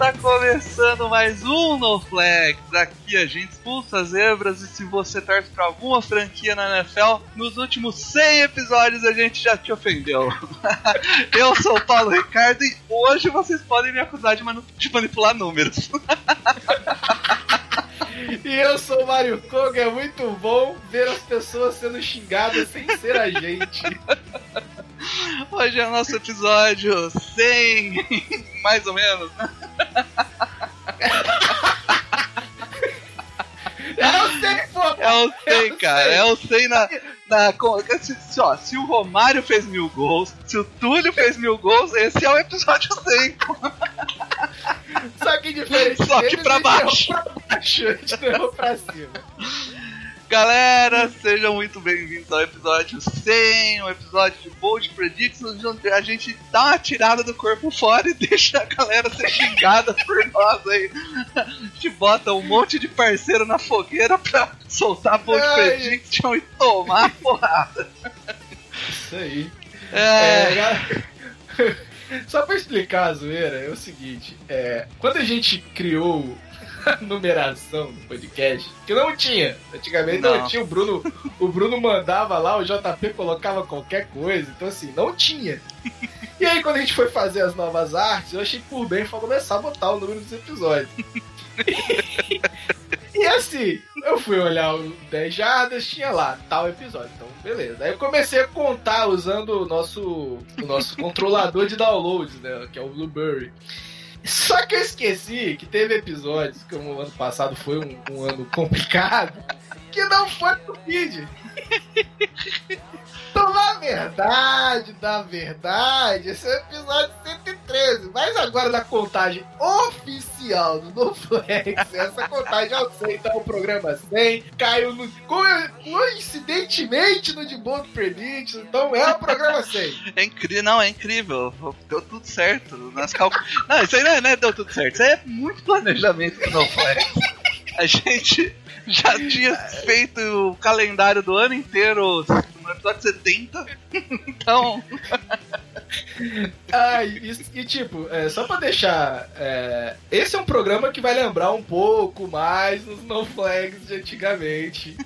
Especialistas! Tá começando mais um No Flags. Aqui a gente expulsa zebras e se você torce pra alguma franquia na NFL, nos últimos 100 episódios a gente já te ofendeu. Eu sou o Paulo Ricardo e hoje vocês podem me acusar de, manu- de manipular números. E eu sou o Mario Koga, é muito bom ver as pessoas sendo xingadas sem ser a gente. Hoje é o nosso episódio 100, mais ou menos. né? Eu sei, pô! O 100, Eu cara. sei. É o 100 na. na se, se, ó, se o Romário fez mil gols, se o Túlio fez mil gols, esse é o episódio 100. Só que diferente Só que pra baixo. pra baixo, a gente não errou pra cima. Galera, sejam muito bem-vindos ao episódio 100, um episódio de Bold Predictions, onde a gente dá uma tirada do corpo fora e deixa a galera ser xingada por nós aí. A gente bota um monte de parceiro na fogueira pra soltar Bold Ai. Prediction e tomar a porrada. Isso aí. É, É, Só pra explicar a zoeira, é o seguinte: é, quando a gente criou numeração do podcast, que não tinha, antigamente não, Não. tinha, o Bruno, o Bruno mandava lá, o JP colocava qualquer coisa, então assim, não tinha. E aí, quando a gente foi fazer as novas artes, eu achei por bem começar a botar o número dos episódios. E assim, eu fui olhar o 10 jardas, tinha lá, tal episódio. Então, beleza. Aí eu comecei a contar usando o nosso, o nosso controlador de downloads, né? Que é o Blueberry. Só que eu esqueci que teve episódios, como o ano passado foi um, um ano complicado, que não foi no feed. Então, na verdade, na verdade, esse é o episódio 113. Mas agora na contagem oficial do NoFlex, essa contagem eu sei, então o programa 100 caiu no, co- coincidentemente no de Bold Prediction, então é o programa 100. é incrível, não, é incrível. Deu tudo certo. Nas calcu... Não, isso aí não, é, não é deu tudo certo. Isso aí é muito planejamento não faz. A gente já tinha feito o calendário do ano inteiro no episódio 70. Então, Ah, e, e, tipo, é, só pra deixar. é, esse é um programa que vai lembrar um pouco mais os No Flags de antigamente.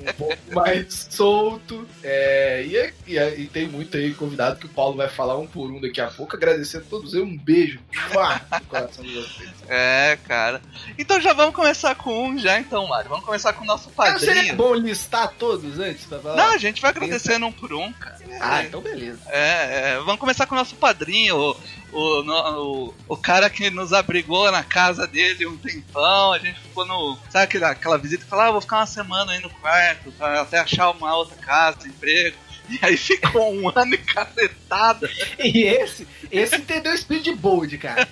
Um pouco mais solto. é, e, é- e é- e tem muito aí convidado que o Paulo vai falar um por um daqui a pouco. Agradecendo a todos eles. Um beijo no coração de vocês. é, cara. Então já vamos começar com um já, então, Mário. Vamos começar com o nosso Mas seria padrinho. bom listar todos antes pra falar? Não, a gente vai agradecendo um por um, cara. Ah, então beleza. É, é, vamos começar com o nosso padrinho, o, o, o, o cara que nos abrigou na casa dele um tempão. A gente ficou no. Sabe aquela, aquela visita que fala, ah, vou ficar uma semana aí no quarto, até achar uma outra casa, emprego. E aí ficou um ano e cacetada. E esse, esse entendeu o espírito de bold, cara.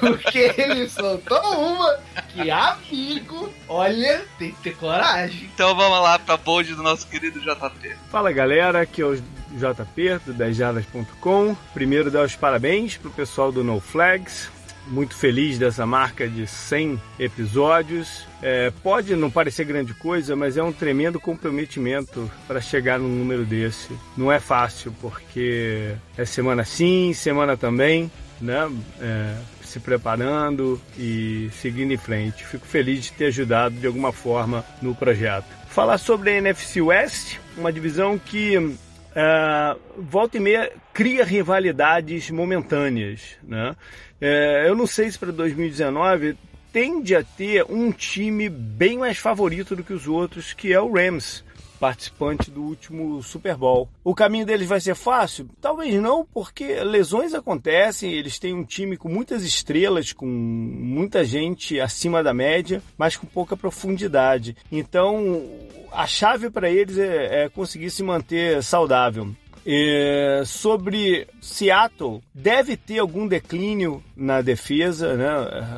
Porque ele soltou uma que amigo, olha, tem que ter coragem. Então vamos lá pra bold do nosso querido JP. Fala galera, aqui é o JP do 10jardas.com. Primeiro dar os parabéns pro pessoal do No Flags. Muito feliz dessa marca de 100 episódios. É, pode não parecer grande coisa, mas é um tremendo comprometimento para chegar num número desse. Não é fácil, porque é semana sim, semana também, né? É, se preparando e seguindo em frente. Fico feliz de ter ajudado de alguma forma no projeto. Falar sobre a NFC West, uma divisão que é, volta e meia cria rivalidades momentâneas. Né? É, eu não sei se para 2019 tende a ter um time bem mais favorito do que os outros, que é o Rams participante do último Super Bowl. O caminho deles vai ser fácil? Talvez não, porque lesões acontecem, eles têm um time com muitas estrelas, com muita gente acima da média, mas com pouca profundidade. Então, a chave para eles é, é conseguir se manter saudável. É, sobre Seattle, deve ter algum declínio na defesa, né?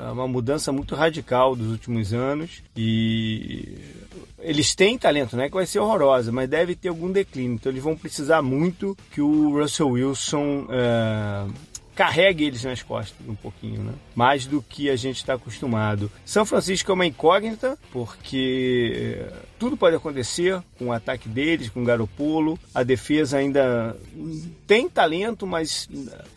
É uma mudança muito radical dos últimos anos e eles têm talento, né? Que vai ser horrorosa, mas deve ter algum declínio. Então eles vão precisar muito que o Russell Wilson é, carregue eles nas costas um pouquinho, né? Mais do que a gente está acostumado. São Francisco é uma incógnita, porque eh, tudo pode acontecer com o ataque deles, com o Garopolo. A defesa ainda tem talento, mas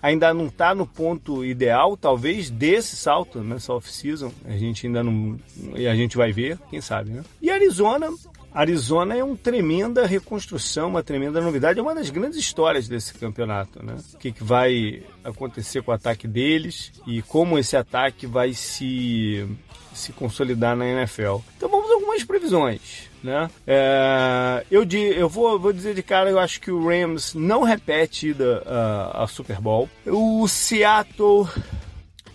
ainda não está no ponto ideal, talvez desse salto nessa off-season. A gente ainda não. E a gente vai ver, quem sabe, né? E Arizona, Arizona é uma tremenda reconstrução, uma tremenda novidade, é uma das grandes histórias desse campeonato, né? O que, que vai acontecer com o ataque deles e como esse ataque vai se, se consolidar na NFL. Então vamos a algumas previsões. Né? É, eu, di, eu vou, vou dizer de cara, eu acho que o Rams não repete a, a Super Bowl. O Seattle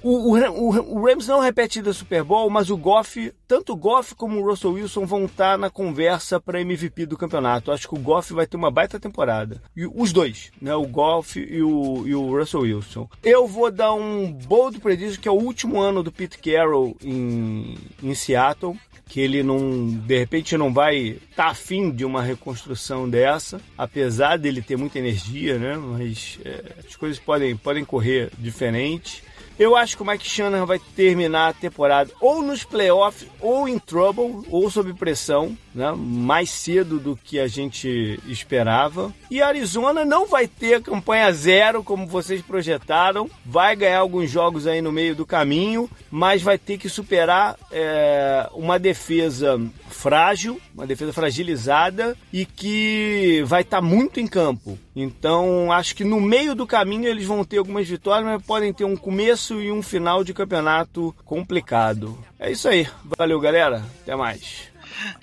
o, o, o, Rams não repete da Super Bowl, mas o Goff, tanto o Goff como o Russell Wilson vão estar na conversa para MVP do campeonato. Acho que o Goff vai ter uma baita temporada. E os dois, né? O Goff e o, e o Russell Wilson. Eu vou dar um bold prediction que é o último ano do Pete Carroll em, em Seattle que ele não, de repente não vai estar tá afim de uma reconstrução dessa, apesar dele ter muita energia, né? Mas é, as coisas podem, podem correr diferente. Eu acho que o Mike Shanahan vai terminar a temporada ou nos playoffs, ou em trouble, ou sob pressão, né? mais cedo do que a gente esperava. E Arizona não vai ter campanha zero, como vocês projetaram. Vai ganhar alguns jogos aí no meio do caminho, mas vai ter que superar é, uma defesa frágil, uma defesa fragilizada e que vai estar tá muito em campo. Então, acho que no meio do caminho eles vão ter algumas vitórias, mas podem ter um começo e um final de campeonato complicado. É isso aí. Valeu, galera. Até mais.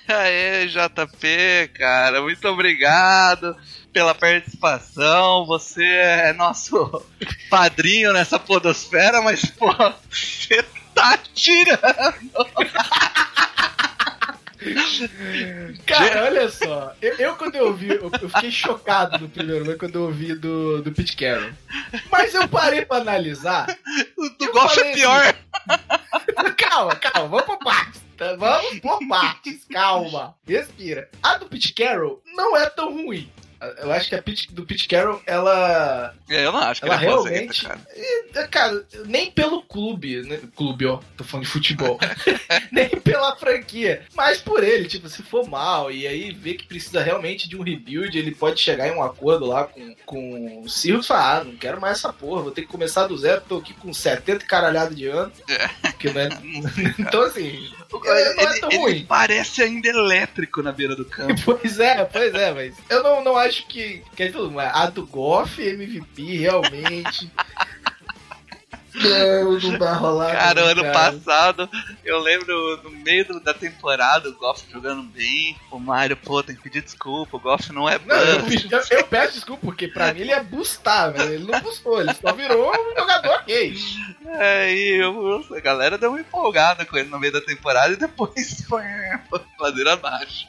Aê, JP, cara, muito obrigado pela participação. Você é nosso padrinho nessa podosfera, mas, pô, você tá tirando. Cara, olha só. Eu, eu quando eu ouvi, eu, eu, fiquei chocado no primeiro momento quando eu ouvi do, do Pete Carroll. Mas eu parei pra analisar. O do Golf é pior. Assim, calma, calma, vamos por partes. Tá? Vamos por partes, calma. Respira. A do Pete Carroll não é tão ruim. Eu acho que a Pete, do Pete Carroll, ela. É, eu não acho que ela ele realmente. cara. É, cara, nem pelo clube, né? Clube, ó, tô falando de futebol. nem pela franquia. Mas por ele, tipo, se for mal e aí ver que precisa realmente de um rebuild, ele pode chegar em um acordo lá com, com o Sirius e falar: ah, não quero mais essa porra, vou ter que começar do zero, tô aqui com 70 caralhado de anos. Que não é... então, assim. Não é ele, tão ele ruim. parece ainda elétrico na beira do campo. Pois é, pois é, mas eu não, não acho que. Quer dizer, a do Goff MVP realmente. Não, não vai rolar. Cara, não, ano passado, eu lembro no meio da temporada, o Goff jogando bem. O Mario, pô, tem que pedir desculpa. O Goff não é Não, eu, eu- eu peço desculpa, porque pra mim ele ia bustar, velho. Ele não bustou, ele só virou um jogador ok. É, e eu- a galera deu uma empolgada com ele no meio da temporada e depois foi ladeira abaixo.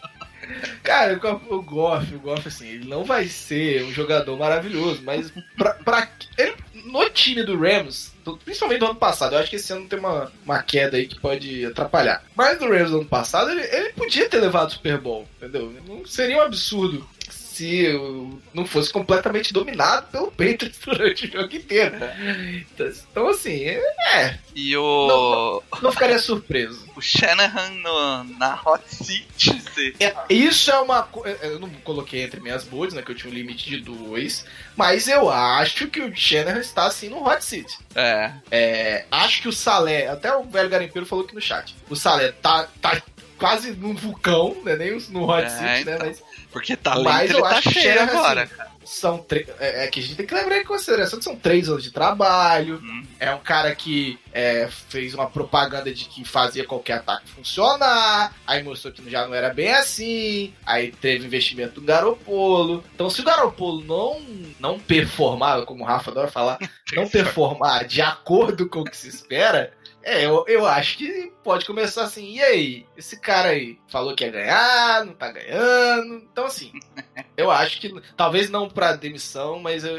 Cara, o o Goff, o Goff, assim, ele não vai ser um jogador maravilhoso, mas pra, pra- ele- no time do Rams, do- principalmente do ano passado, eu acho que esse ano tem uma, uma queda aí que pode atrapalhar. Mas no Rams do ano passado, ele, ele podia ter levado o Super Bowl, entendeu? Não seria um absurdo se não fosse completamente dominado pelo Patriots durante o jogo inteiro. Então, então, assim, é, E o, não ficaria surpreso. o Shanahan no- na hot seat. se- É, Isso é uma coisa. Eu não coloquei entre minhas boards, né? Que eu tinha um limite de dois. Mas eu acho que o Shanahan está assim no hot seat. É, É, acho que o Salé, até o velho garimpeiro falou aqui no chat. O Salé tá, tá quase num vulcão, né? Nem no Hot É, City, né? então. Mas Porque tá Mas eu ele tá acho que cheio Shanahan, agora. assim, são três. É, é que a gente tem que levar em consideração que são três anos de trabalho. Hum. É um cara que é, fez uma propaganda de que fazia qualquer ataque funcionar. Aí mostrou que já não era bem assim. Aí teve investimento do Garopolo. Então, se o Garopolo não, não performar, como o Rafa adora falar, não performar de acordo com o que se espera. É, eu, eu acho que pode começar assim. E aí? Esse cara aí falou que ia ganhar, não tá ganhando. Então, assim, eu acho que. Talvez não pra demissão, mas eu,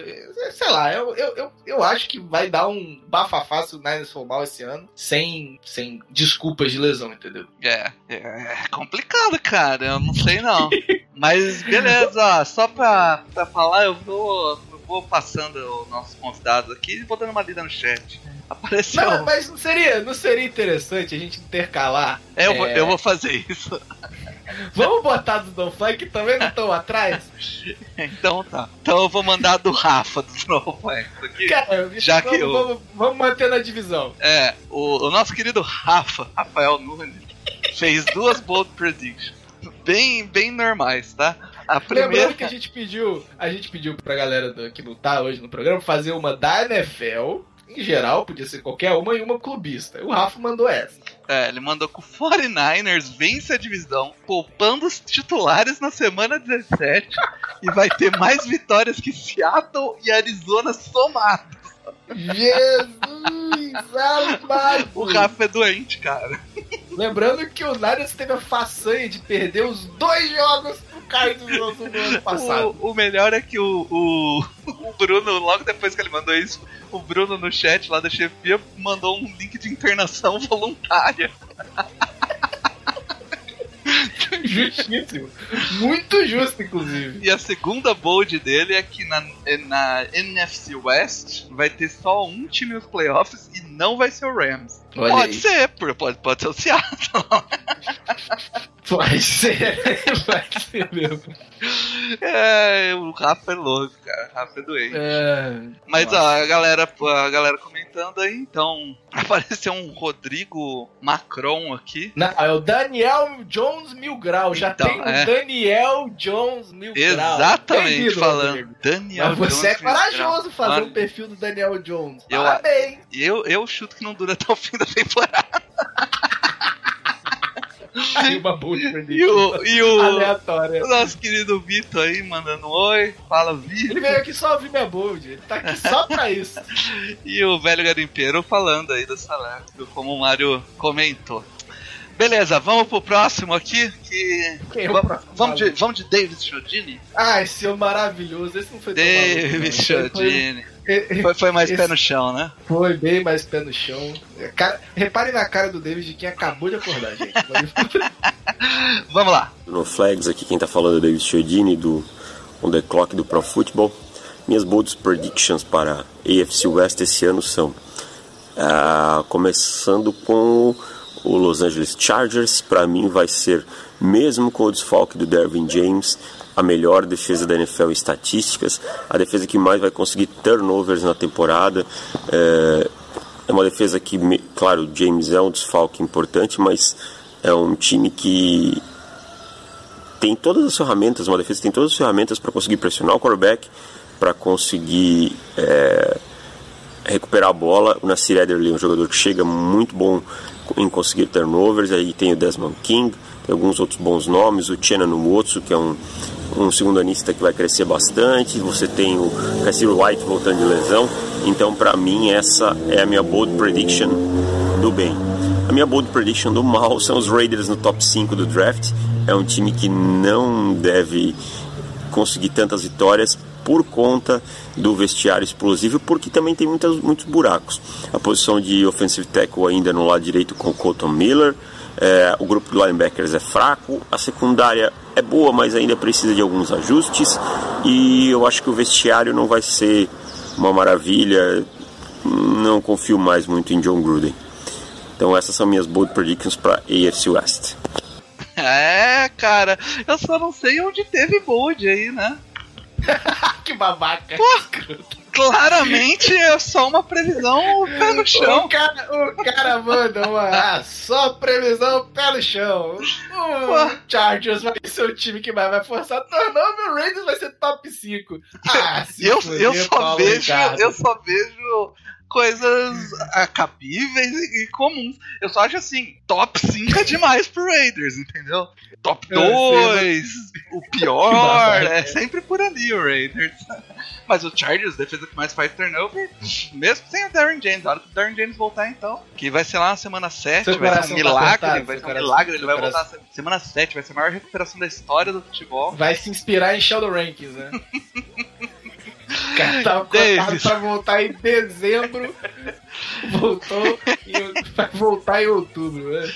sei lá, eu, eu, eu, eu acho que vai dar um bafafá se o Niners for mal esse ano, sem, sem desculpas de lesão, entendeu? É, é, é complicado, cara. Eu não sei não. Mas beleza, só pra, pra falar, eu vou, vou passando os nossos convidados aqui e vou dando uma lida no chat. Apareceu. Não, mas não seria, não seria interessante a gente intercalar? É, eu, vou, é, eu vou fazer isso. Vamos botar do Don que também não estão atrás? Então tá. Então eu vou mandar do Rafa do Snowflakes aqui. Cara, Já que vamos, eu- vamos, vamos manter na divisão. É, o, o nosso querido Rafa, Rafael Nunes, fez duas bold predictions. Bem, bem normais, tá? A primeira. Lembrando que a gente pediu, a gente pediu pra galera do, que não tá hoje no programa fazer uma da NFL, em geral, podia ser qualquer uma, e uma clubista. O Rafa mandou essa. É, ele mandou que o 49ers vence a divisão, poupando os titulares na semana 17 e vai ter mais vitórias que Seattle e Arizona somados. Jesus amado! O Rafa é doente, cara. Lembrando que o Niners teve a façanha de perder os dois jogos pro Cardinals no ano passado. O, o melhor é que o, o, o Bruno, logo depois que ele mandou isso, o Bruno no chat lá da chefia mandou um link de internação voluntária. Justíssimo. Muito justo, inclusive. E a segunda bold dele é que na, na NFC West vai ter só um time nos playoffs e não vai ser o Rams. Olha pode aí. ser, pode, pode ser o Seattle. Vai ser, vai ser mesmo. É, o Rafa é louco, cara. O Rafa é doente. É, Mas ó, a galera, a galera comentando aí, então apareceu um Rodrigo Macron aqui. Não, é o Daniel Jones Mil Grau. Já Então, tem o é. Daniel Jones Mil Grau. Exatamente Bem-vindo, falando. Rodrigo. Daniel Mas você é Jones Mil corajoso fazer Olha. um perfil do Daniel Jones. Eu- Parabéns. Eu, eu chuto que não dura até o fim da temporada. Aí uma E o, e o, aleatória. o nosso querido Vitor aí mandando um oi. Fala, Ele Vitor. veio aqui só ouvir minha bold. Ele tá aqui só pra isso. E o velho garimpeiro falando aí do Salerno, como o Mário comentou. Beleza, vamos pro próximo aqui. Que... Quem é próximo? vamos, de, vamos de David Chodini? Ah, esse é maravilhoso. Esse não foi David. Chodini. Foi, Foi, mais Esse- pé no chão, né? foi bem mais pé no chão. Cara, repare na cara do David de quem acabou de acordar, gente. Vamos lá. No Flags, aqui quem tá falando é o David Chiodini do On The Clock do Pro Football. Minhas bold predictions para AFC West esse ano são ah, começando com o Los Angeles Chargers, para mim vai ser, mesmo com o desfalque do Dervin James, a melhor defesa da NFL em estatísticas, a defesa que mais vai conseguir turnovers na temporada. É, é uma defesa que, claro, o James é um desfalque importante, mas é um time que tem todas as ferramentas, uma defesa tem todas as ferramentas para conseguir pressionar o quarterback, para conseguir é, recuperar a bola. O Nasir Ederley é um jogador que chega muito bom em conseguir turnovers. Aí tem o Desmond King, tem alguns outros bons nomes. O Chenan Nwotsu, que é um, um segundo anista que vai crescer bastante. Você tem o Cassir White voltando de lesão. Então, para mim, essa é a minha bold prediction do bem. A minha bold prediction do mal são os Raiders no top 5 do draft. É um time que não deve conseguir tantas vitórias por conta do vestiário explosivo, porque também tem muitas, muitos buracos. A posição de offensive tackle ainda no lado direito com o Colton Miller, é, o grupo de linebackers é fraco, a secundária é boa, mas ainda precisa de alguns ajustes, e eu acho que o vestiário não vai ser uma maravilha, não confio mais muito em John Gruden. Então essas são minhas bold predictions para AFC West. É, cara, eu só não sei onde teve bold aí, né? que babaca. Claramente é só uma previsão pé no O chão. cara, o cara manda uma ah, só previsão pé no chão. O Chargers vai ser o time que mais vai forçar turnover, o Raiders vai ser top 5. Ah, Eu, eu só Paulo vejo, Ricardo. eu só vejo coisas ah, cabíveis e, e comuns. Eu só acho assim, top 5 é demais pro Raiders, entendeu? Top Eu sei, 2, o pior, é sempre por ali o Raiders. Mas o Chargers, defesa que mais faz turnover, mesmo sem o Darren James. Na hora que o Darren James voltar, então, que vai ser lá na semana 7, Seu vai ser um tá milagre, apertado, vai ser um milagre, ele vai seu voltar na se- semana 7, vai ser a maior recuperação da história do futebol. Vai se inspirar em Sheldon Rankins, né? O cara tava cotado pra voltar em dezembro. Voltou e vai voltar em outubro, né?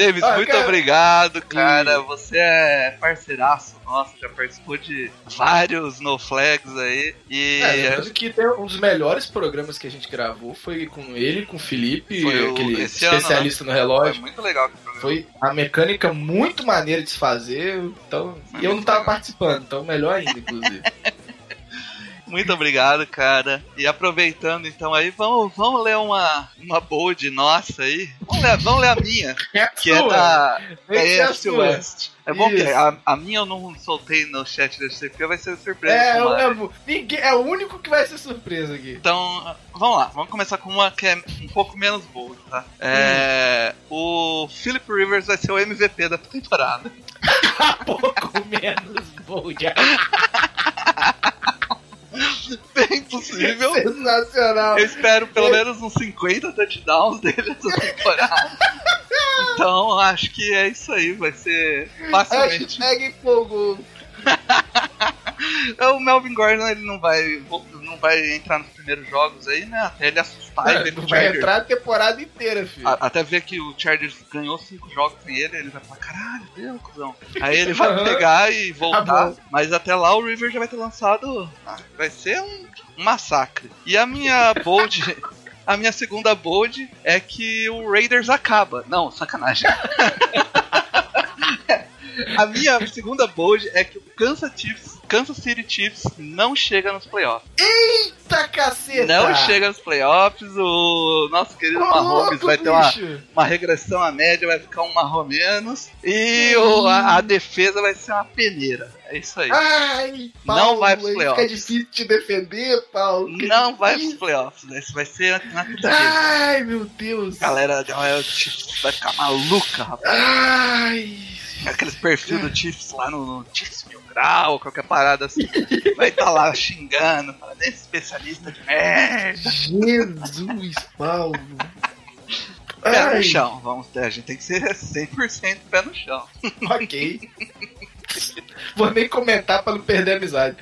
Davis, Ah, muito cara- obrigado, cara. Você é parceiraço nosso, já participou de vários no flags aí. E É, que tem um dos melhores programas que a gente gravou foi com ele, com o Felipe, Foi o- aquele esse ano, especialista no foi relógio. muito legal o. Foi a mecânica muito maneira de se fazer, então. E eu não tava participando, então melhor ainda, inclusive. Muito obrigado, cara. E aproveitando então aí, vamos, vamos ler uma, uma bold nossa aí. Vamos ler, vamos ler a minha, que é da, da Esse é a AFC sua. West. É bom que a, a minha eu não soltei no chat da CP, vai ser surpresa. É, eu lembro. Ninguém, é o único que vai ser surpresa aqui. Então, vamos lá, vamos começar com uma que é um pouco menos boa, tá? É, O Philip Rivers vai ser o MVP da temporada. Pouco menos bold. Bem possível. Sensacional. Eu espero pelo menos uns 50 touchdowns dele essa temporada. Então, acho que é isso aí, vai ser facilmente. Hashtag fogo. O Melvin Gordon ele não vai, não vai entrar nos primeiros jogos aí, né? Até ele assustar e ver que o Vai Chargers entrar a temporada inteira, filho. A- Até ver que o Chargers ganhou cinco jogos sem ele, ele vai falar, caralho, deu, cuzão. Aí ele vai pegar e voltar. Tá mas até lá o River já vai ter lançado. ah, Vai ser um, um massacre. E a minha bold. A minha segunda bold é que o Raiders acaba. Não, sacanagem. A minha segunda bold é que o Kansas, Chiefs, Kansas City Chiefs não chega nos playoffs. Eita caceta! Não chega nos playoffs. O nosso querido Ô, Mahomes vai ter uma, uma regressão à média, vai ficar um marrom menos. E o- a, a defesa vai ser uma peneira. É isso aí. Ai, Não Paulo, vai pros playoffs. Fica difícil te defender, Paulo. Não vai pros playoffs. né? Isso vai ser na tristeza. Ai, meu Deus. Galera, vai ficar maluca, rapaz. Ai. Aqueles perfis do Chiefs lá no, no Chiefs Mil Grau, qualquer parada assim. Vai estar lá xingando, falando, esse especialista de merda. Jesus, Paulo. Pé Ai, no chão, vamos ter, a gente tem que ser 100% pé no chão. Ok. Vou nem comentar pra não perder a amizade.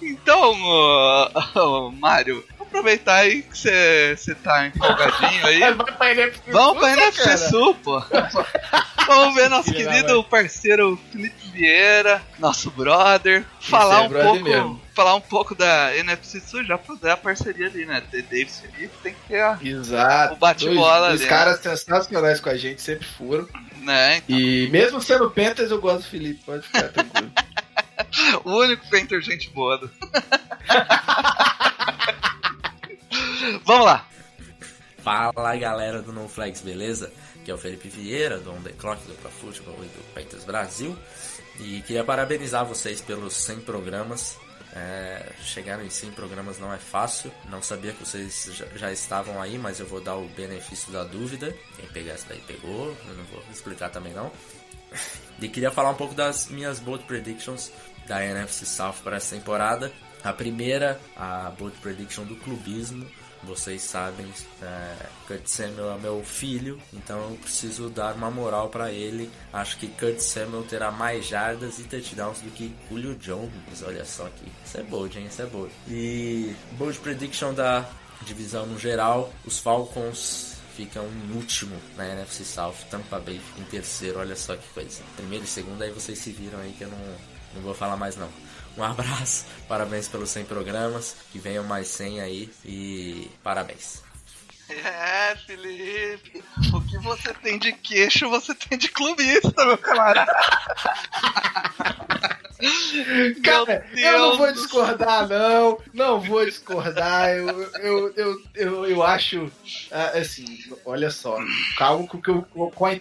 Então, ô, ô, Mário, aproveitar aí que você tá empolgadinho aí. Vai pra NFC Vamos pra NFC. Sul, pô. Vamos ver nosso querido parceiro Felipe Vieira, nosso brother, falar é um brother pouco, mesmo. falar um pouco da NFC Sul, já fazer a parceria ali, né? The Davis Felipe tem que ter a, Exato. O bate-bola ali, caras sensacionais com a gente, sempre foram. né? E mesmo sendo Panthers, eu gosto do Felipe, pode ficar tranquilo. O único Painter gente boa. Vamos lá. Fala galera do No Flags, beleza? Aqui é o Felipe Vieira, do On The Clock, do Pro Football e do Panthers Brasil. E queria parabenizar vocês pelos 100 programas. É, chegar em 100 programas não é fácil. Não sabia que vocês já, já estavam aí, mas eu vou dar o benefício da dúvida. Quem pegar essa daí pegou, eu não vou explicar também não. E queria falar um pouco das minhas bold predictions da NFC South para essa temporada. A primeira, a bold prediction do clubismo. Vocês sabem, é, Kurt Samuel é meu filho, então eu preciso dar uma moral para ele. Acho que Kurt Samuel terá mais jardas e touchdowns do que Julio Jones. Olha só aqui, isso é bold, hein? Isso é bold. E bold prediction da divisão no geral, os Falcons ficam em último na NFC South, Tampa Bay fica em terceiro, olha só que coisa. Primeiro e segundo, aí vocês se viram aí que eu não, não vou falar mais não. Um abraço, parabéns pelos 100 programas, que venham mais 100 aí e parabéns. É, Felipe. O que você tem de queixo, você tem de clubista, meu camarada. Cara, eu não vou discordar, não. Não vou discordar. Eu, eu, eu, eu, eu acho. ah, Assim, olha só. Calma com, com a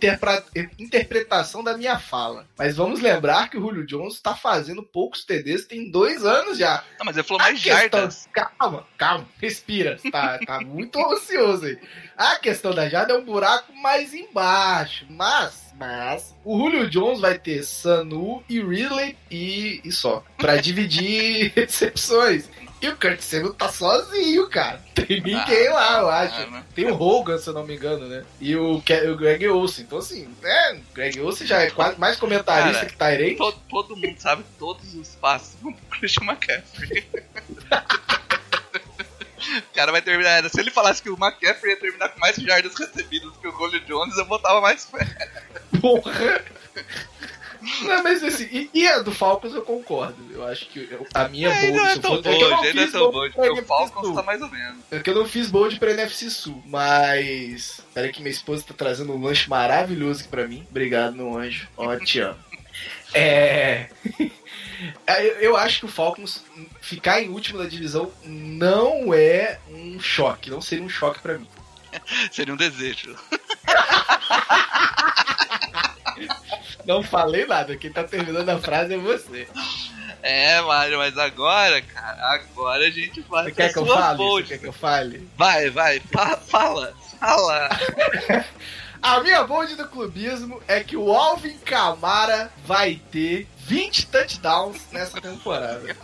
interpretação da minha fala. Mas vamos lembrar que o Julio Jones tá fazendo poucos TDs, tem dois anos já. Não, mas ele falou mais jardas. Calma, calma, respira. Tá, tá muito ansioso A questão da jarda é um buraco mais embaixo. Mas, mas, o Julio Jones vai ter Sanu e Ridley e, e só. Pra dividir recepções. E o Kurt Samuel tá sozinho, cara. Tem ninguém lá, eu acho. Ah, Tem o Hogan, se eu não me engano, né? E o, Ke- o Greg Olsen. Então, assim, é, o Greg Olsen já é quase mais comentarista Cara, que Tyrande. Todo, todo mundo sabe todos os passos pro Christian McCaffrey. O cara vai terminar. Se ele falasse que o McCaffrey ia terminar com mais jardas recebidas que o Julio Jones, eu botava mais fé. Porra! Não, mas assim, e, e a do Falcons eu concordo. Eu acho que eu- a minha É, bold não é tão é que eu não bold, é fiz tão bold porque o Falcons Sul. tá mais ou menos. É que eu não fiz bold pra NFC Sul, mas. Peraí que minha esposa tá trazendo um lanche maravilhoso aqui pra mim. Obrigado, meu anjo. Ó, te amo. É. É, Eu acho que o Falcons ficar em último da divisão não é um choque, não seria um choque pra mim. Seria um desejo. Não falei nada, quem tá terminando a frase é você. É, Mário, mas agora, cara, agora a gente vai Você quer que eu fale? Você quer que eu fale? Vai, vai, fa- fala, fala. A minha bold do clubismo é que o Alvin Kamara vai ter 20 touchdowns nessa temporada.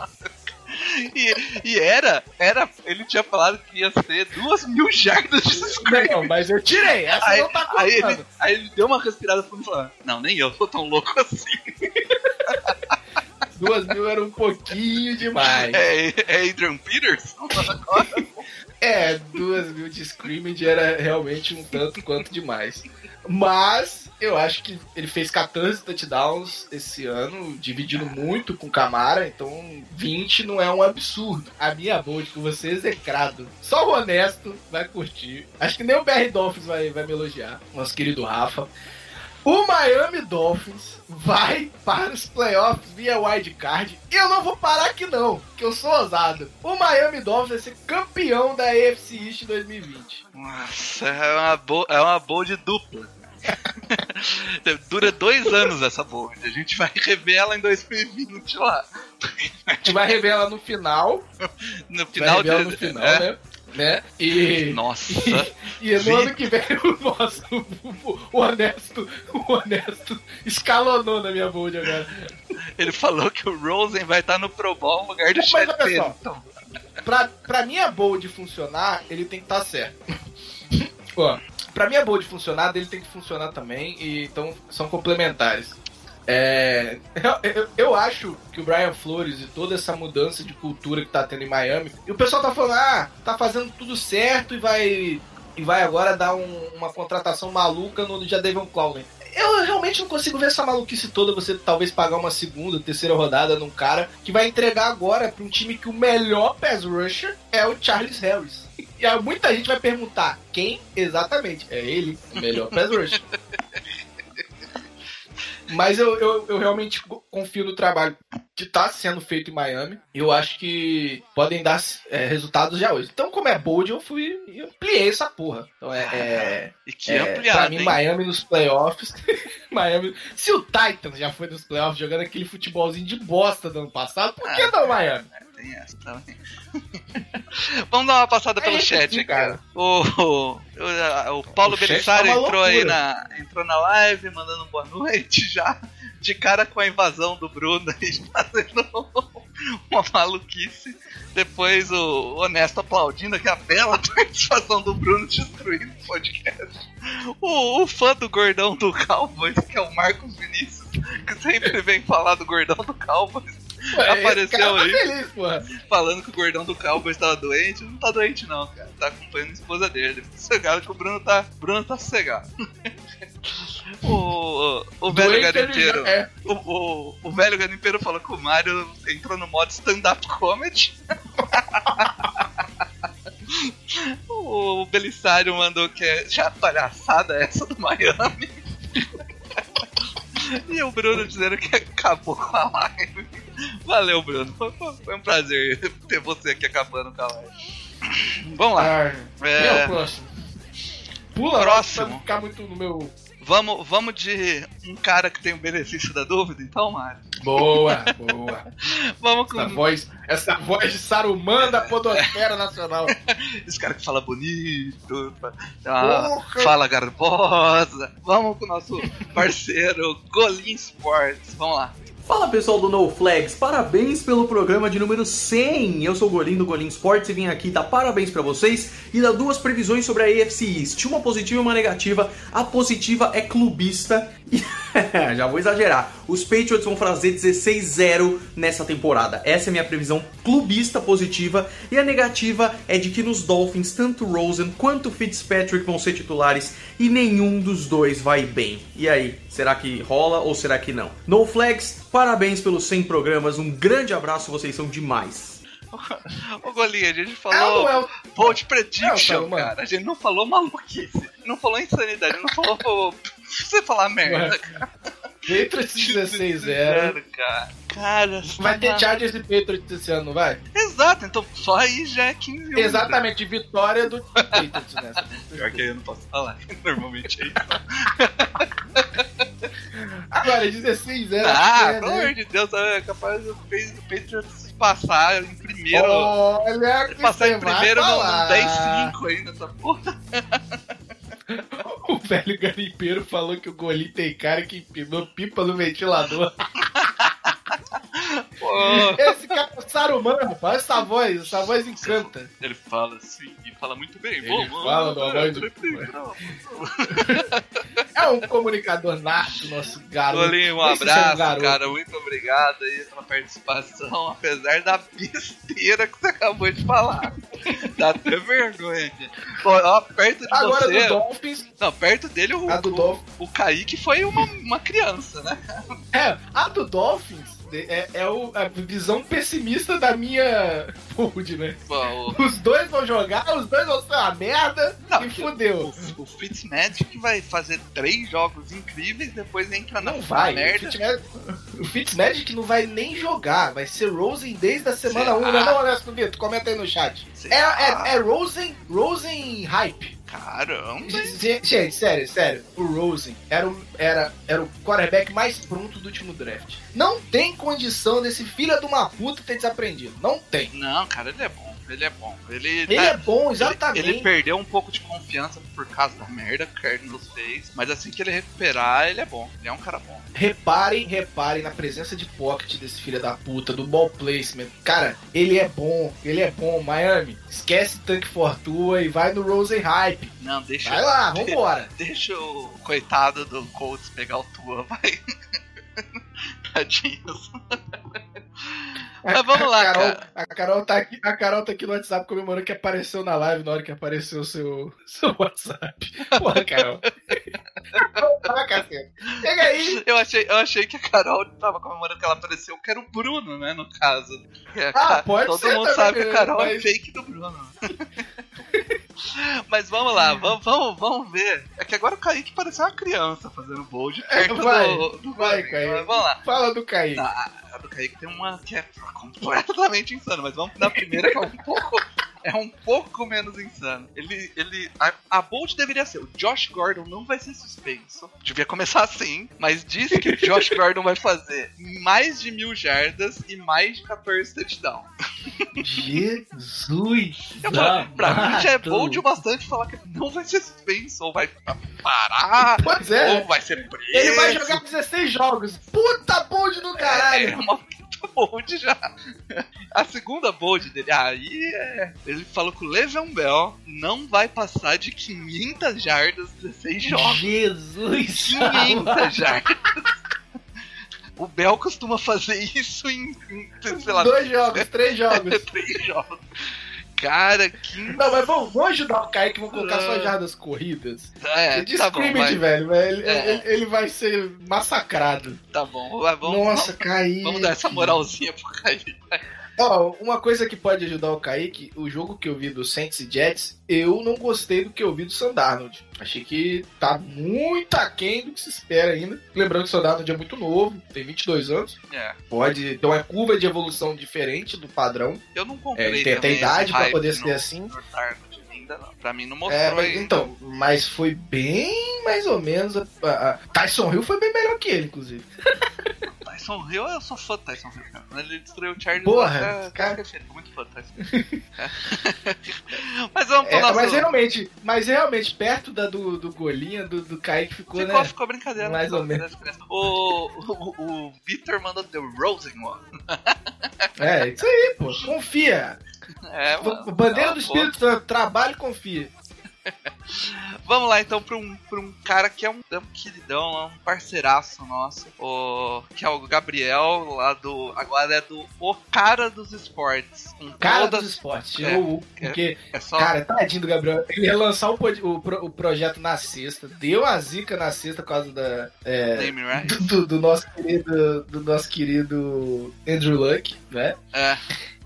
E, e era, era, ele tinha falado que ia ser duas mil jardas de screen. Não, mas eu tirei, essa Aí, não tá aí, ele, aí ele deu uma respirada fundo e falou: Não, nem eu sou tão louco assim. Duas mil era um pouquinho demais. É, é Adrian Peterson agora? É, duas mil de scrimmage era realmente um tanto quanto demais. Mas eu acho que ele fez 14 touchdowns esse ano, dividindo muito com o Camara, então 20 não é um absurdo. A minha bold que você execrado, só o honesto vai curtir. Acho que nem o BR Dolphins vai, vai me elogiar, nosso querido Rafa. O Miami Dolphins vai para os playoffs via wildcard. E eu não vou parar aqui não, que eu sou ousado. O Miami Dolphins vai ser campeão da AFC East 2020. Nossa, é uma, bo é uma bold dupla. Dura dois anos essa bold. A gente vai rever ela em 2020 lá. A gente vai revelar no final. No Vai final revelar de. no final, é? né? né? E, Nossa. e no ano que vem o nosso, o, o honesto, o honesto escalonou na minha bold agora. Ele falou que o Rosen vai estar no Pro Bowl no lugar do Chad. Pennington. Pra, pra minha bold funcionar, ele tem que estar certo. Ó, pra minha bold funcionar, ele tem que funcionar também, e então são complementares. É, eu, eu- acho que o Brian Flores e toda essa mudança de cultura que tá tendo em Miami, e o pessoal tá falando, ah, tá fazendo tudo certo e vai e vai agora dar um- uma contratação maluca no Jadavion Clowney. Eu realmente não consigo ver essa maluquice toda, você talvez pagar uma segunda, terceira rodada num cara que vai entregar agora pra um time que o melhor pass rusher é o Charles Harris. E aí muita gente vai perguntar, quem exatamente? É ele, o melhor pass rusher. Mas eu, eu, eu realmente co- confio no trabalho que está sendo feito em Miami. Eu acho que podem dar é, resultados já hoje. Então, como é bold, eu fui e ampliei essa porra. Então é. é, E que é ampliado, pra mim, hein? Miami nos playoffs. Miami. Se o Titans já foi nos playoffs jogando aquele futebolzinho de bosta do ano passado, por que não Miami? Tem essa também. Vamos dar uma passada pelo É, chat sim, cara. O, o, o, o Paulo Belisário tá entrou aí na, entrou na live, mandando boa noite já. De cara com a invasão do Bruno aí, fazendo uma maluquice. Depois o Honesto aplaudindo aqui a bela participação do Bruno destruindo o podcast. O, o fã do gordão do Cowboys, que é o Marcos Vinícius, que sempre vem falar do gordão do Cowboys. Ué, Apareceu tá aí. feliz, porra. falando que o gordão do Cowboys tava doente. Não tá doente não, cara. Tá acompanhando a esposa dele. Sossegado que o Bruno tá. Bruno tá sossegado. o, o, o velho garimpeiro. é. O, o, o velho garimpeiro falou que o Mario entrou no modo stand-up comedy. o Belisário mandou que é já palhaçada essa do Miami. E o Bruno dizendo que acabou com a live. Valeu, Bruno. Foi, um prazer ter você aqui acabando com a live. Vamos lá. Ah, É. O próximo? Pula Próximo. pra não ficar muito no meu. Vamos, vamos de um cara que tem o benefício da dúvida, então, Mário. Boa, boa. Vamos com Essa voz, essa voz de Saruman da Podosfera Nacional. esse cara que fala bonito, fa- ah, fala garbosa. Vamos com o nosso parceiro Golim Sports. Vamos lá. Fala pessoal do No Flags, parabéns pelo programa de número 100. Eu sou o Golim do Golim Sports e vim aqui dar parabéns pra vocês e dar duas previsões sobre a AFC East, uma positiva e uma negativa. A positiva é clubista e já vou exagerar. Os Patriots vão fazer 16-0 nessa temporada. Essa é a minha previsão clubista positiva e a negativa é de que nos Dolphins tanto Rosen quanto Fitzpatrick vão ser titulares e nenhum dos dois vai bem. E aí, será que rola ou será que não? No Flags, parabéns pelos 100 programas, um grande abraço, vocês são demais. Ô Golim, a gente falou não é o- Bold Prediction, mano. cara. A gente não falou maluquice, não falou insanidade, não falou você falar merda, cara. Patriots 16-0. Zero, cara. Cara, Vai tá ter. Chargers e Patriots esse ano, não vai? Exato, então só aí já é 15 mil. Exatamente, vitória do Patriots nessa. Pior que aí eu não posso falar. Normalmente é isso. Agora, 16-0. Ah, é, pelo né? amor de Deus, é capaz do Patriots passar em primeiro. Olha que passar em primeiro no falar. 10-5 aí nessa porra. O velho garimpeiro falou que o Golim tem cara que empinou pipa no ventilador. Esse cara é Sarumano, pô, essa voz, essa voz encanta. Ele fala assim e fala muito bem. Ele Vamos, fala vamos, da voz do- vamos. É um comunicador nato, nosso garoto. Golinho, um é um abraço, garoto. cara. Muito obrigado aí pela participação, apesar da besteira que você acabou de falar. Dá até vergonha. Pô, ó, perto de Agora você. do Dolphins, Não, perto dele o, A do o, Dolphins. o Kaique foi uma, uma criança, né? é, a do Dolphins é, é o- a visão pessimista da minha fold, né? O, Os dois vão jogar, os dois vão ser uma merda Não, e fudeu. o, o Fitzmagic vai fazer três jogos incríveis, depois entra na Não vai. merda. O Fitzmagic, não vai nem jogar. Vai ser Rosen desde a semana Será? 1, né? Não, Honesto Vitor, comenta aí no chat. É, é, é Rosen, Rosen hype. Caramba. Gente, gente, sério, sério. O Rosen era o, era, era o quarterback mais pronto do último draft. Não tem condição desse filho de uma puta ter desaprendido. Não tem. Não, cara, ele é bom. Ele é bom. Ele, Ele tá- é bom, Ele, exatamente. ele perdeu um pouco de confiança por causa da merda que o Cardinals fez, mas assim que ele recuperar, ele é bom. Ele é um cara bom. Reparem, reparem na presença de pocket desse filho da puta, do ball placement. Cara, ele é bom, ele é bom. Miami, esquece Tank Fortua e vai no Rosen Hype. Não, deixa. Vai lá, vambora. Deixa o coitado do Colts pegar o tua, vai. Tadinhos. Mas vamos lá, a Carol, cara. A Carol, tá aqui, a Carol tá aqui no WhatsApp comemorando que apareceu na live na hora que apareceu o seu, seu WhatsApp. Porra, Carol. cacete. Chega aí. Eu achei, eu achei que a Carol tava comemorando que ela apareceu, que era o Bruno, né, no caso. Ah, pode Todo ser mundo também, sabe que a Carol é mas- fake do Bruno. Mas vamos lá, vamos, vamos, vamos ver. É que agora o Kaique pareceu uma criança fazendo bold perto vai, do, do vai. Kaique. Mas Vamos lá. Fala do Kaique. Não, a, a do Kaique tem uma que é completamente insana, mas vamos na primeira que é um pouco, é um pouco menos insano. Ele, ele, a, a Bold deveria ser, o Josh Gordon não vai ser suspenso. Devia começar assim, mas diz que o Josh Gordon vai fazer mais de mil jardas e mais de 14 touchdowns. Jesus. Eu falo, pra mim já é bold o bastante falar que ele não vai ser suspenso, ou vai parar, Pois é. ou vai ser preso. Ele vai jogar 16 jogos. Puta bonde do É caralho. uma puta bold já. A segunda bold dele, aí é. Ele falou que o Le'Veon Bell não vai passar de 500 jardas 16 jogos. Jesus. 500 jardas. O Bell costuma fazer isso em, em sei lá, Dois jogos, três jogos. três jogos. Cara, que. Não, mas vamos, vamos ajudar o Kaique, vamos colocar só jardas corridas. É, de tá bom, vai, velho. Ele, É. ele- ele vai ser massacrado. tá bom. Vamos, Nossa, vamos, Kaique. vamos dar essa moralzinha pro Kaique. Ó, uma coisa que pode ajudar o Kaique, o jogo que eu vi do Saints e Jets, eu não gostei do que eu vi do Sandarnold. Achei que tá muito aquém do que se espera ainda. Lembrando que o Sandarnold é muito novo, tem 22 anos. É. Pode ter uma curva de evolução diferente do padrão. Eu não comprei. É, ele tem até idade pra hype poder ser assim. Darnold ainda não. Pra mim não mostrou É, mas, então, mas foi bem mais ou menos. A, a- Tyson Hill foi bem melhor que ele, inclusive. Tyson Hill, eu sou fã do Tyson Hill, cara. Ele destruiu o Chargers, Porra, eu cara. tô muito fã do Tyson Hill. Mas vamos pro É, nosso... mas realmente, mas realmente, perto da do, do Golinha, do, do Kaique ficou, Ficou, né? ficou brincadeira. Mais ou menos. O, o, o Victor mandou The Rosenwald. É, isso aí, pô. Confia. É, mano. Bandeira Tá do Espírito Santo, trabalho e confia. Vamos lá então pra um, pra um cara que é um, é um queridão, é um parceiraço nosso, o, que é o Gabriel, lá do. Agora é do O Cara dos Esportes. Com Cara todas, dos esportes. É, eu, porque, é só. cara, tadinho do Gabriel. Ele ia lançar o, o, o projeto na sexta. Deu a zica na sexta por causa da. é, Name right? do, do- do nosso querido. Do nosso querido Andrew Luck, né? É.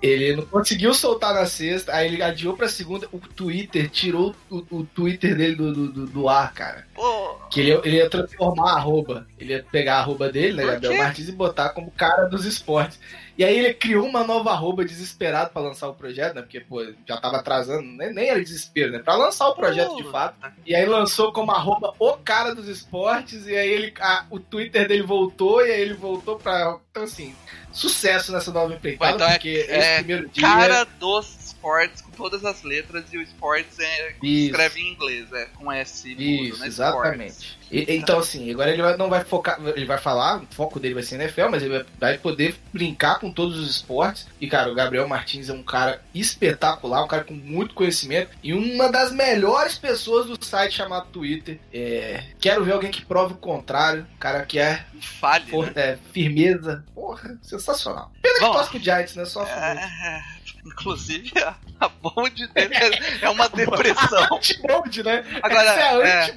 Ele não conseguiu soltar na sexta, aí ele adiou pra segunda. O Twitter tirou o, o Twitter dele do, do, do- do ar, cara. Pô, Que ele, ia- ele ia transformar a arroba. Ele ia pegar a arroba dele, né, Gabriel? Martins, e botar como cara dos esportes. E aí ele criou uma nova arroba desesperado pra lançar o projeto, né? Porque, pô, já tava atrasando, nem, nem era desespero, né? Pra lançar o projeto de fato. E aí lançou como arroba o cara dos esportes, e aí ele, a- o Twitter dele voltou, e aí ele voltou pra. Então, assim, sucesso nessa nova empreitada, Então é- porque é esse primeiro dia. cara dos esportes com todas as letras e o esportes é, escreve em inglês, é com S mudo, Isso, né? exatamente. E- então, assim, agora ele vai- não vai focar, ele vai falar, o foco dele vai ser NFL, mas ele vai, vai poder brincar com todos os esportes. E, cara, o Gabriel Martins é um cara espetacular, um cara com muito conhecimento e uma das melhores pessoas do site chamado Twitter. É, quero ver alguém que prove o contrário, um cara que é, Fale, for- né? é, firmeza. Porra, sensacional. Pena que Vamos torce pro Giants, né? Só É, é, inclusive, a, a bold dele é, é uma depressão. anti-bold, né? Agora, Essa é a é,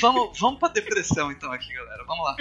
vamos, vamos pra depressão então aqui, galera. Vamos lá.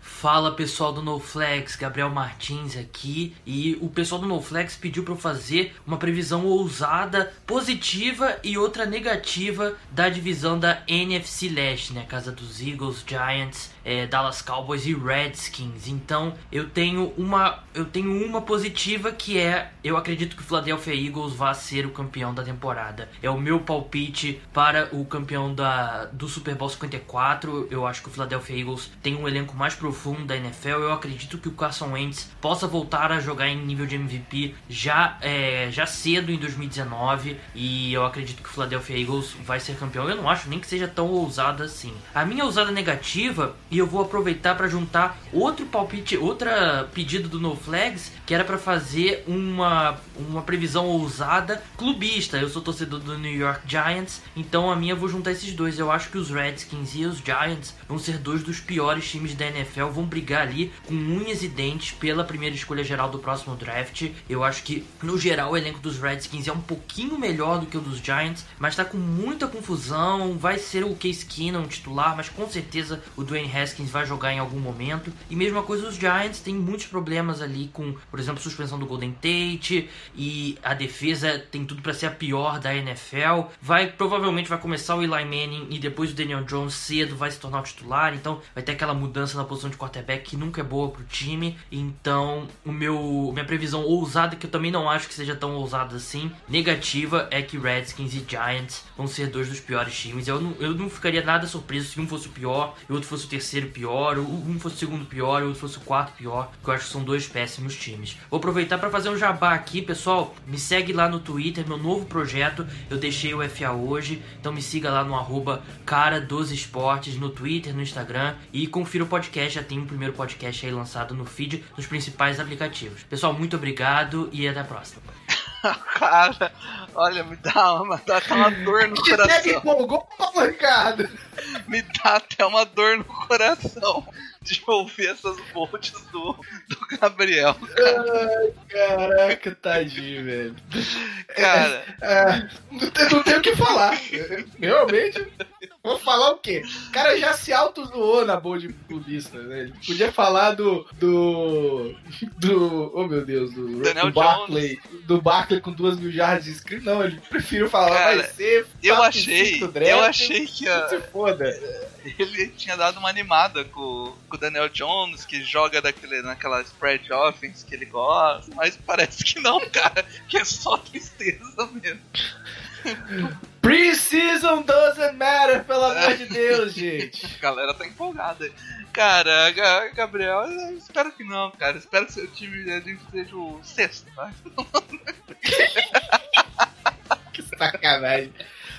Fala pessoal do NoFlex, Gabriel Martins aqui. E o pessoal do NoFlex pediu para eu fazer uma previsão ousada, positiva e outra negativa da divisão da NFC Leste, né? Casa dos Eagles, Giants, eh, Dallas Cowboys e Redskins. Então eu tenho uma eu tenho uma positiva que é eu acredito que o Philadelphia Eagles vai ser o campeão da temporada. É o meu palpite para o campeão da, do Super Bowl 54. Eu acho que o Philadelphia Eagles tem um elenco mais profundo da NFL. Eu acredito que o Carson Wentz possa voltar a jogar em nível de MVP já, é, já cedo em 2019. E eu acredito que o Philadelphia Eagles vai ser campeão. Eu não acho nem que seja tão ousada assim. A minha ousada negativa, e eu vou aproveitar para juntar outro palpite, outra pedido do No Flags, que era para fazer uma, uma previsão ousada clubista. Eu sou torcedor do New York Giants, então a minha eu vou juntar esses dois. Eu acho que os Redskins e os Giants vão ser dois dos piores times da NFL, vão brigar ali com unhas e dentes pela primeira escolha geral do próximo draft. Eu acho que no geral o elenco dos Redskins é um pouquinho melhor do que o dos Giants, mas tá com muita confusão. Vai ser o Case Keenum titular, mas com certeza o Dwayne vai jogar em algum momento. E mesma coisa os Giants, tem muitos problemas ali com, por exemplo, suspensão do Golden Tate e a defesa tem tudo para ser a pior da NFL. Vai provavelmente vai começar o Eli Manning e depois o Daniel Jones cedo vai se tornar o titular, então vai ter aquela mudança na posição de quarterback que nunca é boa pro time. Então, o meu minha previsão ousada que eu também não acho que seja tão ousada assim, negativa é que Redskins e Giants vão ser dois dos piores times. Eu não, eu não ficaria nada surpreso se um fosse o pior e o outro fosse o terceiro pior, ou um fosse o segundo pior o outro fosse o quarto pior, porque eu acho que são dois péssimos times. Vou aproveitar para fazer um jabá aqui, pessoal. Me segue lá no Twitter, meu novo projeto. Eu deixei o FA hoje, então me siga lá no arroba cara dos esportes no Twitter, no Instagram e confira o podcast. Já tem um primeiro podcast aí lançado no feed nos principais aplicativos. Pessoal, muito obrigado e até a próxima. Cara, olha, me dá uma, dá até uma dor no Que coração. empolgou, Paulo Ricardo. Me dá até uma dor no coração de ouvir essas bolts do, do Gabriel. Caraca, tadinho, velho. Cara, É, não, tem, não tem o que falar. Realmente. Vou falar o quê? O cara já se auto-zoou na boa de clubista, né? Ele podia falar do. do. do. Oh meu Deus, do. Daniel do Barkley. Do Barkley com duas mil jardas de inscritos. Não, ele prefiro falar, Cara, vai ser. Eu achei, eu achei que a- Se foda. Ele tinha dado uma animada com, com o Daniel Jones, que joga daquele, naquela spread offense que ele gosta, mas parece que não, cara, que é só tristeza mesmo. Preseason doesn't matter, pelo amor de Deus, gente. A galera tá empolgada. Cara, Ga- Gabriel, eu espero que não, cara. Espero que seu time seja o sexto, tá? Que sacanagem.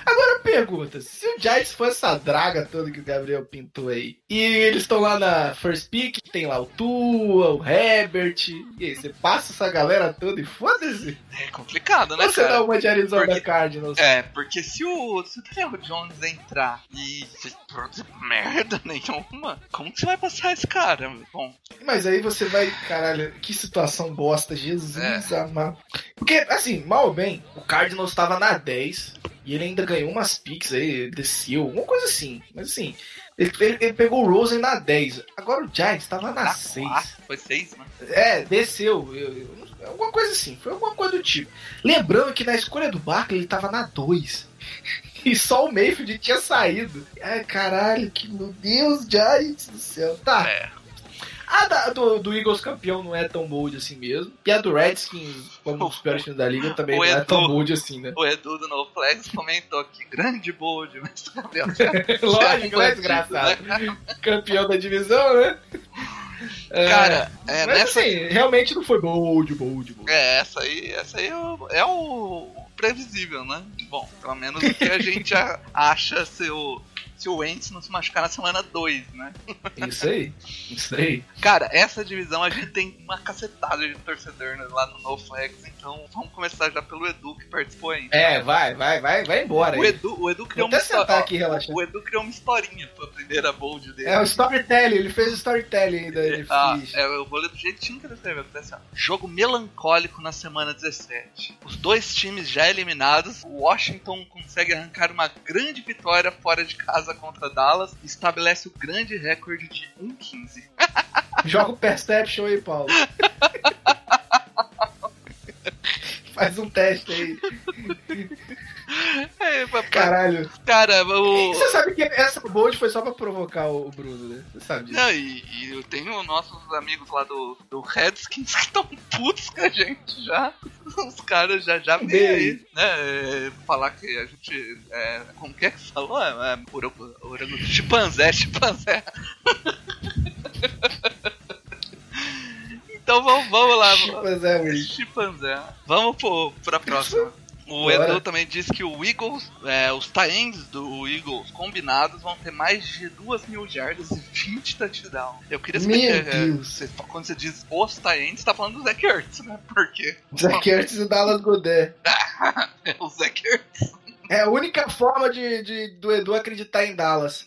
Agora pergunta, se o Giants for essa draga toda que o Gabriel pintou aí, e eles estão lá na first pick, tem lá o Tua, o Herbert, e aí, você passa essa galera toda e foda-se? É complicado, né, Ou você cara? dá uma de Arizona Porque- Cardinals? É, porque se o, se o Daniel Jones entrar e produzir merda nenhuma, como que você vai passar esse cara? Bom, Mas aí você vai, caralho, que situação bosta, Jesus É. amado. Porque, assim, mal ou bem, o Cardinals tava na 10 e ele ainda ganhou umas picks aí, desceu, alguma coisa assim. Mas assim, ele, ele- ele pegou o Rosen na 10. Agora o Giants tava na na 6. quatro, foi seis, né? É, desceu. Eu- eu- alguma coisa assim, foi alguma coisa do tipo. Lembrando que na escolha do Barkley ele tava na 2. E só o Mayfield tinha saído. Ai, caralho, que meu Deus, Giants do céu. Tá. É. A da- do, do Eagles campeão não é tão bold assim mesmo. E a do Redskins, como os piores times da liga, também O não é tão bold assim, né? O Edu do No Flags comentou que grande bold, mas o Gabriel Lógico, é desgraçado. Campeão da divisão, né? É, Cara, é, mas nessa, assim, realmente não foi bold, bold, bold. é, essa aí, essa aí é o, é o previsível, né? Bom, pelo menos o que a gente acha se o, se o Wentz não se machucar na semana 2, né? Isso aí, isso aí. Cara, essa divisão a gente tem uma cacetada de torcedor né, lá no No Flags, então vamos começar já pelo Edu que participou aí. É, vai, vai, vai, vai embora O aí. Edu, o Edu Vou criou uma história. aqui, relaxa. O Edu criou uma historinha pra primeira bold dele. É o storytelling, ele fez o storytelling aí da NFC. Ah, é, eu vou ler do jeitinho que ele escreveu. assim, ó. Jogo melancólico na semana 17. Os dois times já eliminados. O Washington consegue arrancar uma grande vitória fora de casa contra Dallas e estabelece o grande recorde de 1-15. Joga o Perception aí, Paulo. Faz um teste aí. É. Caralho. Cara, o. Você sabe que essa bold foi só pra provocar o o Bruno, né? Você sabe disso. Não, e, e eu tenho nossos amigos lá do, do Redskins que estão putos com a gente já. Os caras já já vêm aí, né? é, falar que a gente. É, como que é que falou? É, é, chimpanzé, chimpanzé. então vamos, vamos lá. Mas é, Will. Chimpanzé. Vamos pro, pra próxima. O Bora. Edu também disse que o Eagles, é, os Taends do Eagles combinados vão ter mais de 2 mil jardas e 20 touchdowns. Eu queria saber que, é, você- quando você diz os Taends, você tá falando do Zach Ertz, né? Porque Zach Ertz e Dallas Godet. é o Zach Ertz. É a única forma de, de- do Edu acreditar em Dallas.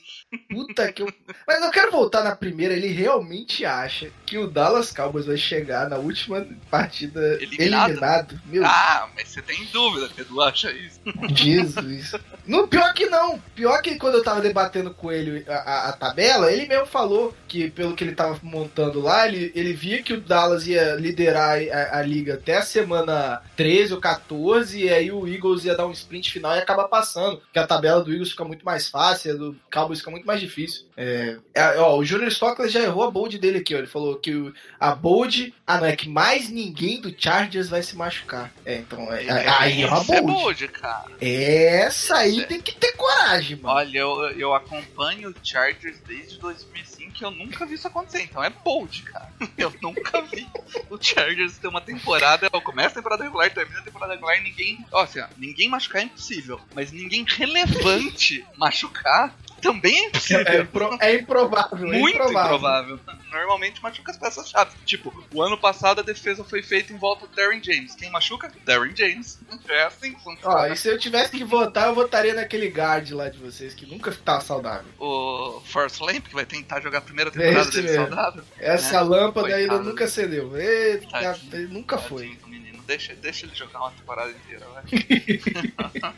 Puta que eu. Mas eu quero voltar na primeira. Ele realmente acha que o Dallas Cowboys vai chegar na última partida Eliminado. eliminado. Meu Ah, mas você tem dúvida que Edu acha isso. Jesus. No pior que não. Pior que quando eu tava debatendo com ele a, a- a tabela, ele mesmo falou que pelo que ele tava montando lá, ele, ele via que o Dallas ia liderar a, a liga até a semana 13 ou 14, e aí o Eagles ia dar um sprint final e acabar passando. Porque a tabela do Eagles fica muito mais fácil, a do Cowboys fica muito mais difícil. É, é, ó, o Junior Stockley já errou a bold dele aqui, ó. Ele falou que o- a bold. Ah, não, é que mais ninguém do Chargers vai se machucar. É, então, é, aí é uma é bold. bold, cara. Essa aí tem que ter coragem, mano. Olha, eu, eu acompanho o Chargers desde 2005 e eu nunca vi isso acontecer. Então é bold, cara. Eu nunca vi o Chargers ter uma temporada. Começa a temporada regular, termina a temporada regular e ninguém. Ó, assim, ó, ninguém machucar é impossível. Mas ninguém relevante machucar também é impossível. É, impro- é improvável. é Muito improvável. improvável. Normalmente machuca as peças chaves. Tipo, o ano passado a defesa foi feita em volta do Darren James. Quem machuca? Darren James. É assim que Ó, funciona. e se eu tivesse que votar, eu votaria naquele guard lá de vocês, que nunca tá saudável. O Force Lamp, que vai tentar jogar a primeira temporada Esse dele mesmo. saudável. Essa É, lâmpada coitado. ainda nunca cedeu. Eita, nunca foi. Tadinho. Deixa, deixa ele jogar uma temporada inteira, vai.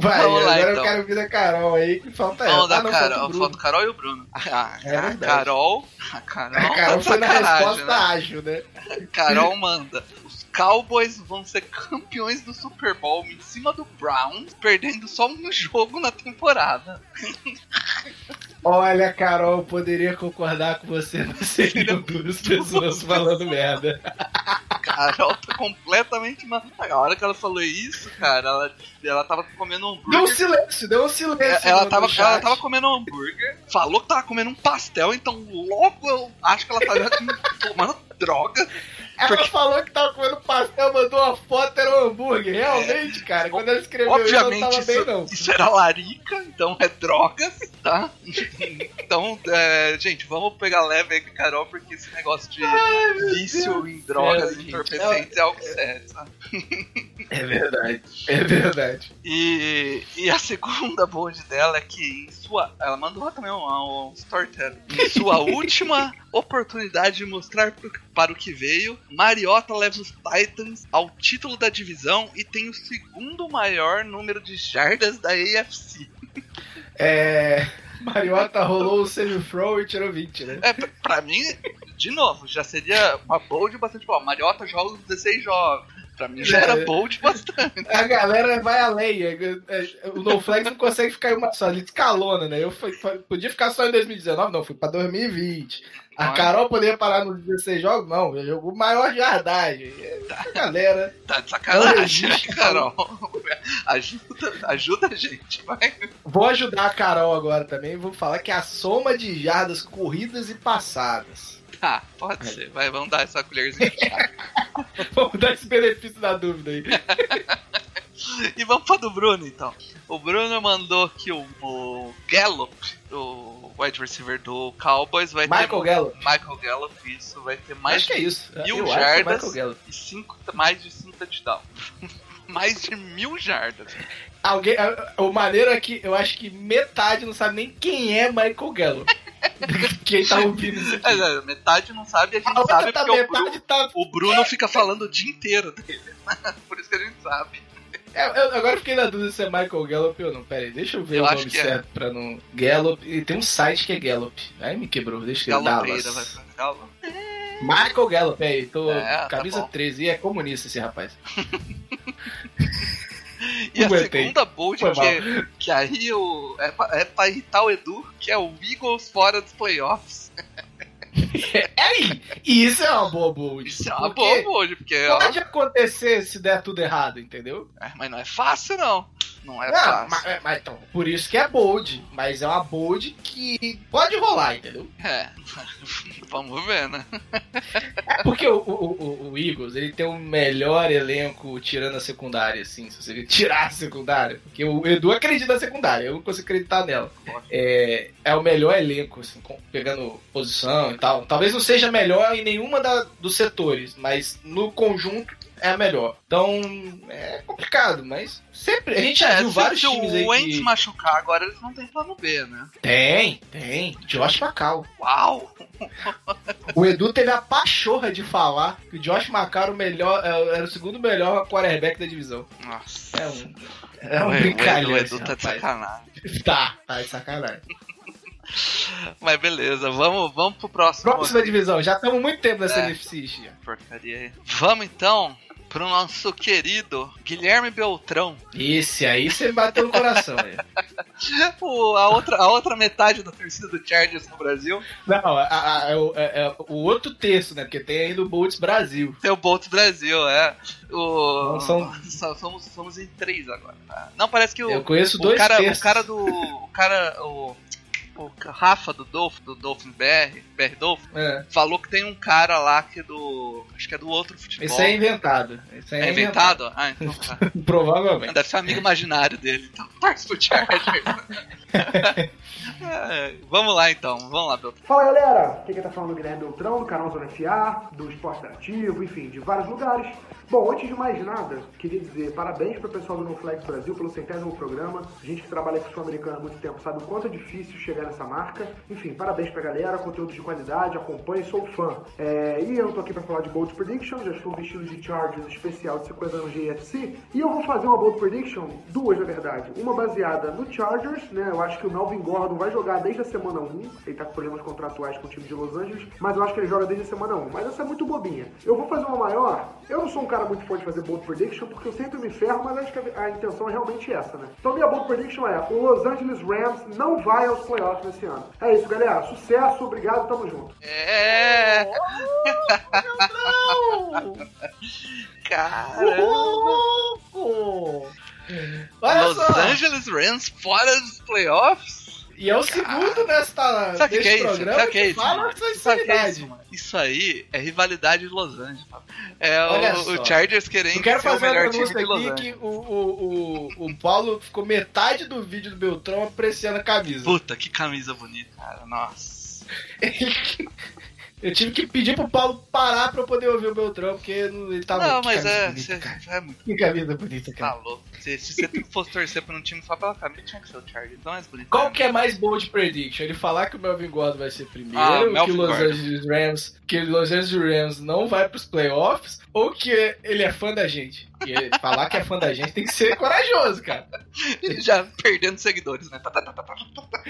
Vai, Vamos lá, agora então. eu quero ouvir da Carol aí, que falta ela. Vamos Ah, não, Carol, falta falta Carol e o Bruno. Ah, É a verdade. Carol. A Carol, A Carol tá foi na resposta né? ágil, né? Carol manda. Os Cowboys vão ser campeões do Super Bowl em cima do Browns, perdendo só um jogo na temporada. Olha, Carol, eu poderia concordar com você, mas seriam duas pessoas falando merda. A Carol tá completamente maluca. A hora que ela falou isso, cara, ela, ela tava comendo um Deu um hambúrguer. silêncio, deu um silêncio. É, Ela tava, ela tava comendo hambúrguer, falou que tava comendo um pastel, então logo eu acho que ela tava tomando droga. Ela porque- falou que tava comendo pastel, mandou uma foto, era um hambúrguer. Realmente, cara, quando ela escreveu Obviamente, isso, não tava isso, bem, não. isso era larica, então é drogas, tá? Então, é, gente, vamos pegar leve aí com a Carol, porque esse negócio de vício em drogas céu, e entorpecentes é algo sério, sabe? É verdade, é verdade. E, e a segunda bold dela é que em sua. Ela mandou também um, um storytelling. Em sua última oportunidade de mostrar pro- para o que veio, Mariota leva os Titans ao título da divisão e tem o segundo maior número de jardas da AFC. É. Mariota rolou o semi-throw e tirou 20, né? É, pra, pra mim, de novo, já seria uma bold bastante boa. Mariota joga os 16 jogos. Pra mim já era É. bold bastante. A galera vai além. é, é, O NoFlex não consegue ficar em uma só, ele escalona, né? Eu fui- podia ficar só em 2019, não, fui pra 2020. A? Carol poderia parar nos 16 jogos? Não, ele jogou maior jardagem. A galera. Tá de sacanagem, né, Carol? Ajuda, ajuda a gente, vai. Vou ajudar a Carol agora também. Vou falar que é a soma de jardas corridas e passadas. Tá, pode ser. Vai, vamos dar essa colherzinha de chá. Vamos dar esse benefício da dúvida aí. E vamos pra do Bruno, então. O Bruno mandou que o, o Gallup, o wide receiver do Cowboys, vai Michael ter... Gallup. Michael Gallup, isso. Vai ter mais acho que é isso. mil Eu é jardas Michael e cinco, mais de 5 touchdowns. mais de mil jardas. Alguém, o maneiro é que eu acho que metade não sabe nem quem é Michael Gallup. quem tá ouvindo isso aqui. É, é, metade não sabe, a gente A sabe tá porque o Bruno, tá. o Bruno fica falando o dia inteiro dele. Por isso que a gente sabe. É, eu agora fiquei na dúvida se é Michael Gallup ou não. Pera aí, deixa eu ver Eu o nome é. certo pra não. Gallup. E tem um site que é Gallup. Aí me quebrou, deixa eu Dallas. Galo. Michael Gallup, aí, tô. É, tá camisa bom. 13. E é comunista esse rapaz. E a segunda bold que, que aí o, é, pra, é pra irritar o Edu, que é o Eagles fora dos playoffs. É aí! E isso é uma boa bold. Isso é uma boa bold, porque ó, Pode acontecer se der tudo errado, entendeu? é, mas não é fácil não. Não é Não, fácil. mas, é, mas então, por isso que é bold. Mas é uma bold que pode rolar, entendeu? É. Vamos ver, né? É porque o, o, o, o Eagles, ele tem o melhor elenco tirando a secundária, assim, se você tirar a secundária. Porque o Edu acredita na secundária, eu não consigo acreditar nela. É, é o melhor elenco, assim, pegando posição e tal. Talvez não seja melhor em nenhuma da- dos setores, mas no conjunto é a melhor. Então, é complicado, mas sempre. A gente já É, viu se, vários se times o aí Wentz que... machucar agora, eles não têm plano B, né? Tem, tem. Josh Macau. Uau! O Edu teve a pachorra de falar que o Josh Macau era o melhor, era o segundo melhor quarterback da divisão. Nossa. É um, é um o, brincalhão. o Edu tá de rapaz. sacanagem. Tá, tá de sacanagem. Mas beleza, vamos, vamos pro próximo. Próxima divisão, já estamos muito tempo nessa É. NFC. Porcaria aí. Vamos então pro nosso querido Guilherme Beltrão. Esse aí você bateu no coração. aí. O, a, outra, a outra metade da torcida do Chargers no Brasil. Não, a- a- é o- é- é o outro terço, né? Porque tem ainda o Bolts Brasil. Tem o Bolt Brasil, é. O, Não, são- somos, somos em três agora. tá? Não, parece que o, Eu conheço o dois cara, terços. o cara do. O cara. O, o Rafa do Dolphin, do Dolphins BR, BR Dolphin, É. falou que tem um cara lá que é do. Acho que é do outro futebol. Esse aí é inventado. Esse aí É inventado? Ah, então tá. Provavelmente. Deve ser amigo imaginário dele. Então. É, vamos lá então, vamos lá, Beltrão. Fala galera, quem tá falando é Guilherme Beltrão, do canal Zona FA, do Esporte Interativo, enfim, de vários lugares. Bom, antes de mais nada, queria dizer parabéns pro pessoal do NoFlex Brasil pelo centésimo programa. A gente que trabalha com o Sul-Americano há muito tempo sabe o quanto é difícil chegar fazendo essa marca. Enfim, parabéns pra galera, conteúdo de qualidade, acompanhe, sou fã. É, e eu tô aqui pra falar de Bold Prediction, já estou vestido de Chargers especial de 50 anos de EFC. E eu vou fazer uma Bold Prediction, duas na verdade. Uma baseada no Chargers, né? Eu acho que o Melvin Gordon vai jogar desde a semana 1. Ele tá com problemas contratuais com o time de Los Angeles, mas eu acho que ele joga desde a semana 1. Mas essa é muito bobinha. Eu vou fazer uma maior. Eu não sou um cara muito fã de fazer Bold Prediction, porque eu sempre me ferro, mas acho que a, a intenção é realmente essa, né? Então minha Bold Prediction é: o Los Angeles Rams não vai aos playoffs nesse ano. É isso, galera. Sucesso, obrigado, tamo junto. É. Caramba. Louco! Olha Los! Angeles Rams fora dos playoffs? E é o segundo nesta, Sabe o que é isso? programa Sabe o que é isso? fala o é sinceridade. isso, mano? Isso aí é rivalidade de Los Angeles. É o, o. Chargers querendo Eu quero ser o fazer uma melhor time de Los Angeles. que o, o, o, o Paulo ficou metade do vídeo do Beltrão apreciando a camisa. Puta, que camisa bonita, cara. Nossa. Eu tive que pedir pro Paulo parar pra eu poder ouvir o Beltrão, porque ele tava não, que mas é, bonita, cê- cara. é muito Que camisa bonita, tá cara. louco. Se, se você fosse torcer pra um time só pela camisa, tinha que ser o Chargers. Não é mais bonito. Qual que é mais bold prediction? Ele falar que o Melvin Gordon vai ser primeiro, Ah, que o Los. Angeles Rams, que o Los Angeles Rams não vai pros playoffs, ou que ele é fã da gente? Porque falar que é fã da gente tem que ser corajoso, cara. Já perdendo seguidores, né? Tá, tá, tá, tá, tá, tá.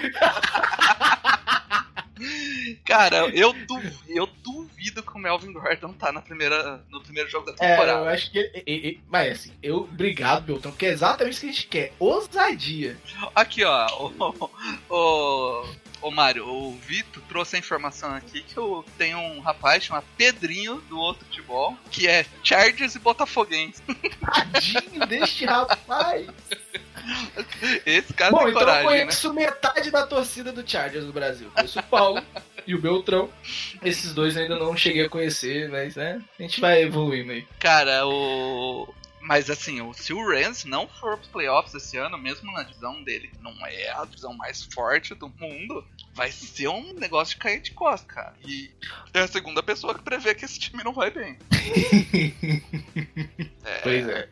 Cara, eu duvido, eu duvido que o Melvin Gordon tá na primeira, no primeiro jogo da É, eu temporada. acho que. ele- ele- ele- mas assim, eu. Obrigado, Beltrão, porque é exatamente isso que a gente quer. Ousadia. Aqui, ó, o, o, o Mário, o Vitor trouxe a informação aqui que eu tenho um rapaz chamado Pedrinho do outro futebol, que é Chargers e Botafoguense. Tadinho deste rapaz. Esse cara Bom, tem então eu coragem, né? conheço metade da torcida do Chargers do Brasil. Conheço o Paulo e o Beltrão. Esses dois eu ainda não cheguei a conhecer, mas né, a gente vai evoluindo aí. Cara, o. Mas assim, se o Rams não for pros playoffs esse ano, mesmo na divisão dele, que não é a divisão mais forte do mundo, vai ser um negócio de cair de costa, cara. E é a segunda pessoa que prevê que esse time não vai bem. Pois é.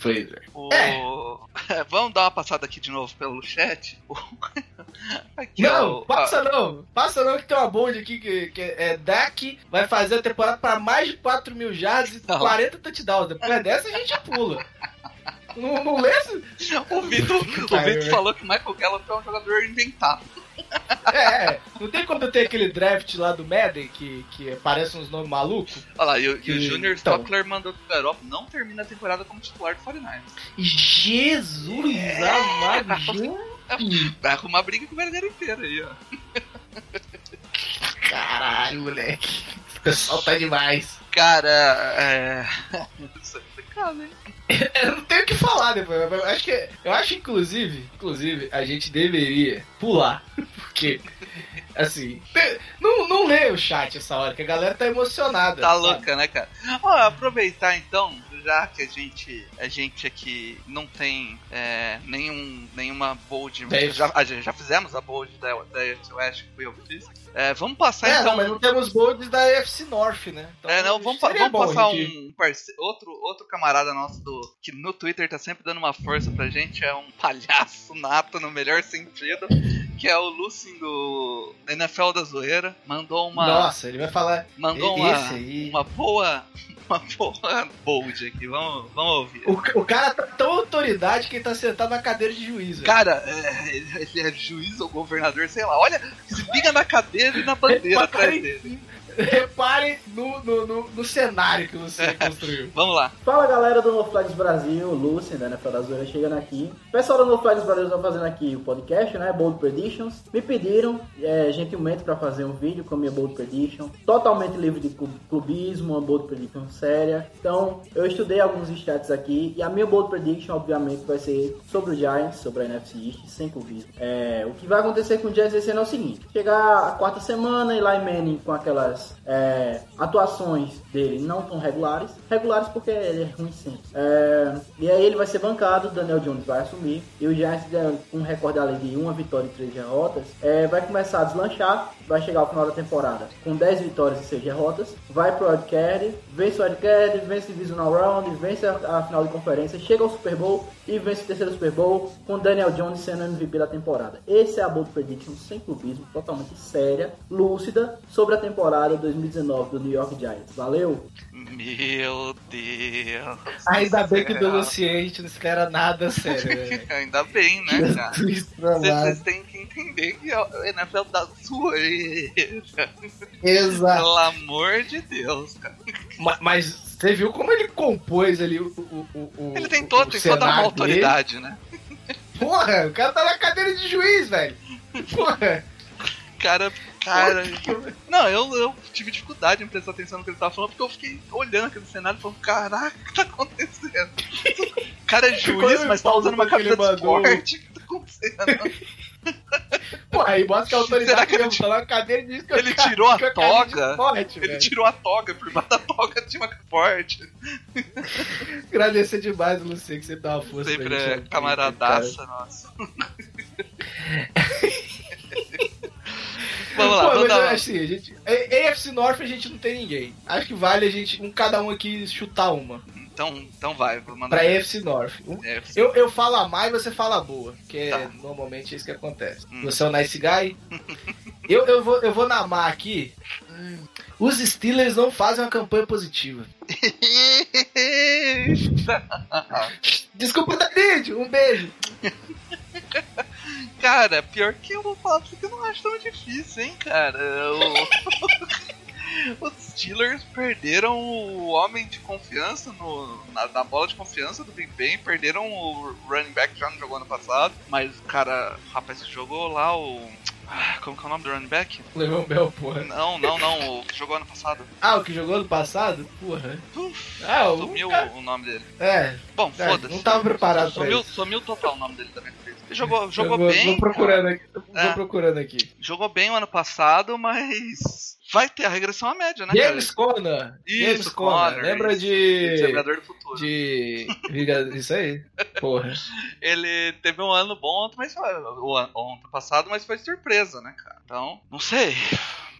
Pois é. O... Vamos dar uma passada aqui de novo pelo chat. Aqui, Não, ó, passa não. Passa não que tem uma bonde aqui que, que é Dak vai fazer a temporada para mais de 4 mil jardas e Não. 40 touchdowns. Depois dessa a gente pula. Não, não lê O Vitor, o Vitor falou que o Michael Gallup é um jogador inventado. É, não tem quando tem aquele draft lá do Madden que, que parece uns nomes malucos? Olha lá, e, o- e o Junior então. Stockler mandou que o Garoppolo não termina a temporada como titular do 49ers. Jesus amado, gente. Vai arrumar briga com o Verdadeiro inteiro aí, ó. Caralho, moleque. O pessoal tá demais. Cara, é. Isso é complicado, hein? Eu não tenho o que falar depois. Eu acho que. Eu acho, inclusive, inclusive, a gente deveria pular. Porque, assim. Não, não lê o chat essa hora, que a galera tá emocionada. Tá sabe? louca, né, cara? Ó, aproveitar então, já que a gente, a gente aqui não tem é, nenhum, nenhuma bold. Já, a gente já fizemos a bold da, da AFC West, que foi eu que fiz. É, vamos passar É, então. não, mas não temos bolds da FC North, né? Então, É, não, vamos, vamos passar um parce... outro, outro camarada nosso do que no Twitter tá sempre dando uma força pra gente, é um palhaço nato no melhor sentido, que é o Lucien do NFL da Zoeira, mandou uma Nossa, ele vai falar. mandou uma, uma boa uma boa bold aqui, vamos, vamos ouvir. O, o cara tá tão autoridade que ele tá sentado na cadeira de juiz. Cara, é, ele ele é juiz ou governador, sei lá. Olha, se liga na cadeira e na bandeira atrás Reparem- dele. Reparem no, no, no, no cenário que você construiu. Vamos lá. Fala galera do NoFlags Brasil, Lúcio, né, NFL da Zoeira chegando aqui. O pessoal do NoFlags Brasil está fazendo aqui o podcast, né, Bold Predictions. Me pediram é, gentilmente para fazer um vídeo com a minha Bold Prediction, totalmente livre de clu- clubismo, uma Bold Prediction séria. Então, eu estudei alguns stats aqui e a minha Bold Prediction, obviamente, vai ser sobre o Giants, sobre a NFC East, sem clubismo. É, o que vai acontecer com o Giants esse ano é o seguinte, chegar a quarta semana, Eli Manning com aquelas as é, atuações dele não tão regulares. Regulares porque ele é ruim sempre. É, e aí ele vai ser bancado, Daniel Jones vai assumir. E o Giants, com um recorde além de uma vitória e três derrotas, é, vai começar a deslanchar. Vai chegar ao final da temporada com 10 vitórias e 6 derrotas. Vai pro Wildcard, vence o Wildcard, vence o Divisional Round, vence a, a final de conferência, chega ao Super Bowl e vence o terceiro Super Bowl com Daniel Jones sendo MVP da temporada. Esse é a Bold Prediction sem clubismo, totalmente séria, lúcida, sobre a temporada 2019 do New York Giants. Valeu! Meu Deus. Ainda bem que do a gente não espera nada sério, velho. Ainda bem, né, cara? Vocês têm que entender que a NFL dá Exato. Pelo amor de Deus, cara. Ma- Mas você viu como ele compôs ali o. o, o- o Ele tem, todo, o tem toda uma autoridade, né? dele? Porra, o cara tá na cadeira de juiz, velho. Porra. Cara, cara. Não, eu, eu tive dificuldade em prestar atenção no que ele tava falando, porque eu fiquei olhando aquele cenário e falando, caraca, o que tá acontecendo? O cara é juiz, mas tá usando uma camisa de esporte. O que tá acontecendo? Porra, aí mostra que a autoridade Será que ele mesmo, tá na cadeira e diz que Ele cara- tirou a cara é de toga. esporte, Ele velho. tirou a toga, por baixo da toga tinha uma forte. Agradecer demais o Lucier que você dá uma força Sempre pra é gente. camaradaça, nossa. Vamos lá, Pô, vamos mas dar uma- assim, a gente, AFC North a gente não tem ninguém. Acho que vale a gente, um, cada um aqui, chutar uma. Então, então vai, vou mandar. Pra AFC North. Um- AFC. Eu, eu falo a má e você fala a boa, que é Tá. normalmente isso que acontece. Hum. Você é o nice guy. eu, eu, vou, eu vou na má aqui. Os Steelers não fazem uma campanha positiva. Desculpa, David, um beijo. Cara, pior que eu vou falar que eu não acho tão difícil, hein, cara. O- Os Steelers perderam o homem de confiança no, na, na bola de confiança do Big Ben, perderam o running back que já não jogou ano passado, mas o cara, rapaz, que jogou lá o. ah, Como que é o nome do running back? Levou Bell, porra. Não, não, não, o que jogou ano passado. Ah, o que jogou ano passado? Porra. Ah, o Sumiu cara- o nome dele. É. Bom, É, foda-se. não tava preparado pra sumiu, isso. Sumiu total o nome dele também. Ele jogou, jogou vou, bem. Vou procurando aqui. Vou É. procurando aqui. Jogou bem o ano passado, mas vai ter a regressão à média, né, James? Conner. Isso, James Conner. Conner, Lembra isso. de. Do futuro. De. Isso aí. Porra. Ele teve um ano bom, mas foi, o ano passado, mas foi surpresa, né, cara? Então, não sei.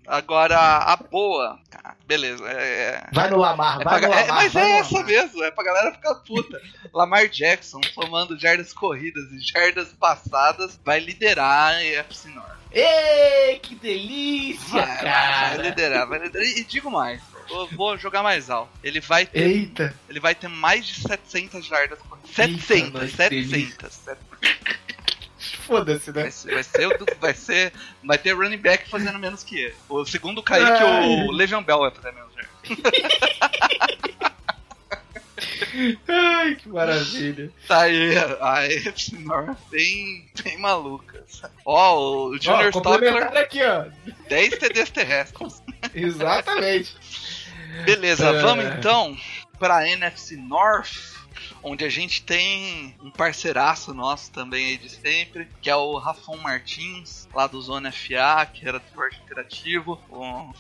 Agora, a boa. beleza. É, é- Vai no Lamar, é vai pra no ga- Lamar. é, mas é essa Lamar. mesmo, é pra galera ficar puta. Lamar Jackson, somando jardas corridas e jardas passadas, vai liderar a EFC North. Ei, que delícia, Vai, cara. vai liderar, vai liderar. E digo mais, vou, vou jogar mais alto. Ele vai ter, Eita. ele vai ter mais de 700 jardas corridas. Eita, 700, nós 700. Foda-se, né? Vai ser, vai ser, do- vai ser, vai ter running back fazendo menos que ele. O segundo Kaique, Ai. o Legion Bell vai fazer menos jardas. Ai, que maravilha. Tá aí, a AFC North bem, bem maluca. Ó, o Junior Ó, Stockler, aqui, ó. 10 TDs terrestres. Exatamente. Beleza, É. vamos então pra NFC North, onde a gente tem um parceiraço nosso também aí de sempre, que é o Rafon Martins, lá do Zona FA, que era do esporte interativo. O-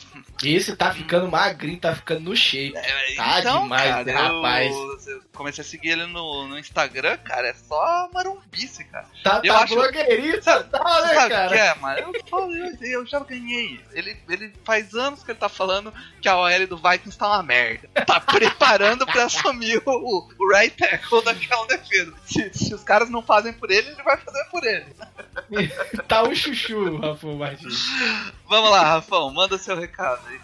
Esse tá ficando magrinho, tá ficando no shape. Tá então, demais, cara, né, eu- rapaz? eu comecei a seguir ele no, no Instagram, cara, é só marumbice, cara. Tá, Eu tá acho- blogueirista, tá, né, Sabe cara? que é, mano? Eu, eu, eu já ganhei. Ele, ele faz anos que ele tá falando que a OL do Vikings tá uma merda. Tá preparando pra assumir o, o right tackle daquela defesa. Se, se os caras não fazem por ele, ele vai fazer por ele. Tá um chuchu, Rafael Martins. Vamos lá, Rafão, manda seu recado aí.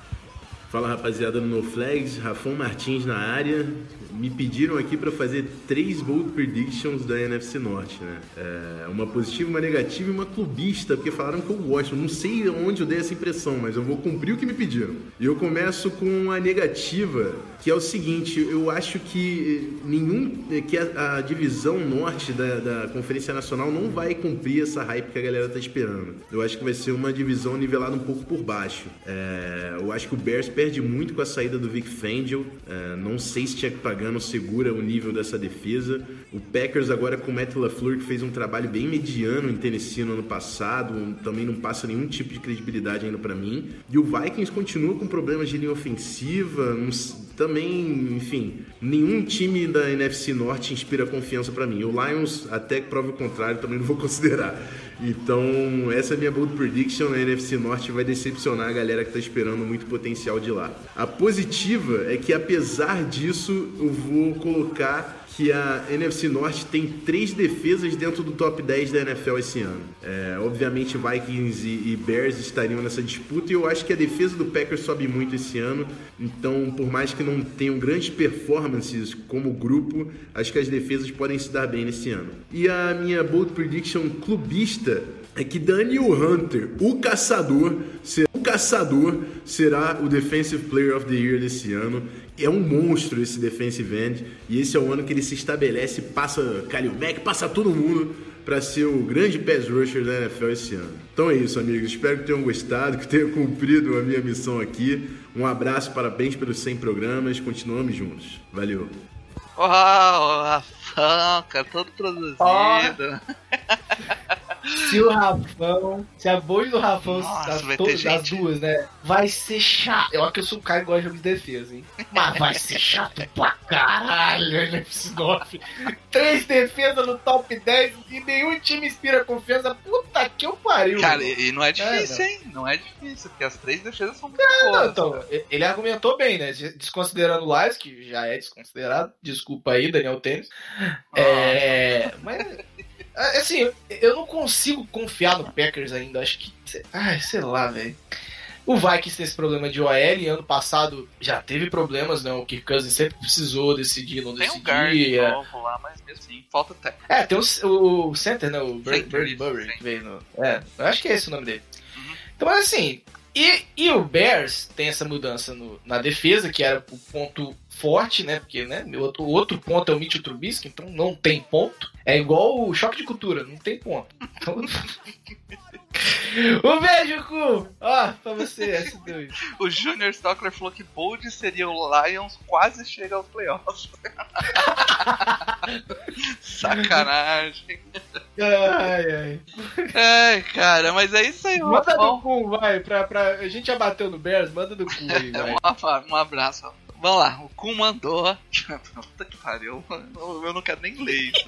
Fala rapaziada do No Flags, Rafão Martins na área. Me pediram aqui para fazer três bold predictions da NFC Norte, né? É, uma positiva, uma negativa e uma clubista, porque falaram que eu gosto. Não sei onde eu dei essa impressão, mas eu vou cumprir o que me pediram. E eu começo com a negativa, que é o seguinte: eu acho que nenhum. que a, a divisão norte da, da Conferência Nacional não vai cumprir essa hype que a galera tá esperando. Eu acho que vai ser uma divisão nivelada um pouco por baixo. É, eu acho que o Bears perde muito com a saída do Vic Fangio. É, não sei se Chuck Pagano segura o nível dessa defesa. O Packers agora com o Matt LaFleur, que fez um trabalho bem mediano em Tennessee no ano passado, também não passa nenhum tipo de credibilidade ainda para mim. E o Vikings continua com problemas de linha ofensiva, também, enfim, nenhum time da NFC Norte inspira confiança para mim. O Lions, até que prove o contrário, também não vou considerar. Então, essa é a minha bold prediction na NFC Norte vai decepcionar a galera que tá esperando muito potencial de lá. A positiva é que apesar disso, eu vou colocar que a NFC Norte tem três defesas dentro do top 10 da NFL esse ano. É, obviamente Vikings e, e Bears estariam nessa disputa e eu acho que a defesa do Packers sobe muito esse ano. Então, por mais que não tenham grandes performances como grupo, acho que as defesas podem se dar bem nesse ano. E a minha bold prediction clubista é que Daniel Hunter, o caçador, será, o caçador será o Defensive Player of the Year desse ano. É um monstro esse defensive end e esse é o ano que ele se estabelece, passa Kalil Mack, passa todo mundo para ser o grande pass rusher da NFL esse ano. Então é isso, amigos. Espero que tenham gostado, que tenham cumprido a minha missão aqui. Um abraço, parabéns pelos 100 programas. Continuamos juntos. Valeu. Uau, Rafão, cara, todo produzido. Se o Rafão, se a boa do Rafão, Nossa, das, vai to- ter das gente- duas, né? Vai ser chato. Eu acho que eu sou um cara que gosta de jogo de defesa, hein? Mas vai ser chato pra caralho, Norte. Três defesas no top 10 e nenhum time inspira confiança. Puta que eu pariu. Cara, mano. e, não é difícil, não. hein? Não é difícil, porque as três defesas são muito Não, boas. então, ele argumentou bem, né? Desconsiderando o Lions, que já é desconsiderado. Desculpa aí, Daniel Tênis. É. Mas. Assim, eu não consigo confiar no Packers ainda. Acho que. Ai, sei lá, velho. O Vikings tem esse problema de OL. Ano passado já teve problemas, né? O Kirk Cousins sempre precisou decidir, não Tem um guard decidia. novo lá, mas mesmo assim, falta técnico. É, tem o, o center, né? O Bird, Burry, que veio no. É, eu acho que é esse o nome dele. Uhum. Então, assim. E, e o Bears tem essa mudança no- na defesa, que era o ponto forte, né? Porque né, o outro, outro ponto é o Mitchell Trubisky, então não tem ponto. É igual o choque de cultura, não tem ponto. Então... um beijo, cu! Ó, pra você, S2. O Junior Stockler falou que Bold seria o Lions quase chega aos playoffs. Sacanagem. Ai, ai. Ai, cara, mas é isso aí, Manda Rafão. do cu, vai. Pra, pra... A gente já bateu no Bears, manda do cu aí, vai. Um, abraço. Vamos lá, o Kun mandou. Puta que pariu, eu não quero nem ler isso.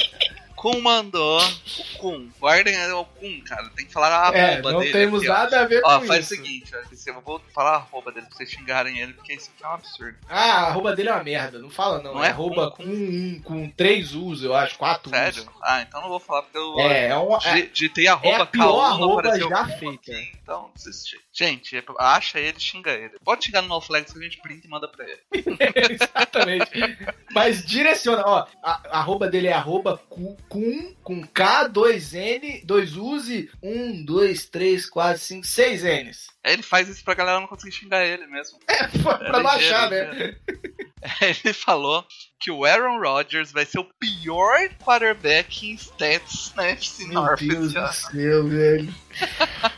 Kun mandou. O Kun, guardem o Kun, cara. Tem que falar a arroba É, não dele. temos aqui, ó. nada a ver Ó, com faz isso. o seguinte, ó, eu vou falar a arroba dele pra vocês xingarem ele, porque isso aqui é um absurdo. Ah, a arroba dele é uma merda. Não fala não. Não é é arroba com, um, com três U's, eu acho. Quatro Sério? U's. Ah, então não vou falar porque eu É, é uma- di- é- digitei arroba é a pior K1, não arroba já feita. aqui, Então, desisti. Gente, é- acha ele, xinga ele. Pode xingar no NoFlex que a gente printa e manda pra ele. Exatamente. Mas direciona, ó. A, arroba dele é arroba cu- com, K, 2N, 2 U's, 1, 2, 3, 4, 5, 6 N's. Aí ele faz isso pra galera não conseguir xingar ele mesmo. É, pra baixar, né? ligeiro. Ele falou que o Aaron Rodgers vai ser o pior quarterback em stats na FC Meu North. Deus esse ano. do céu, velho.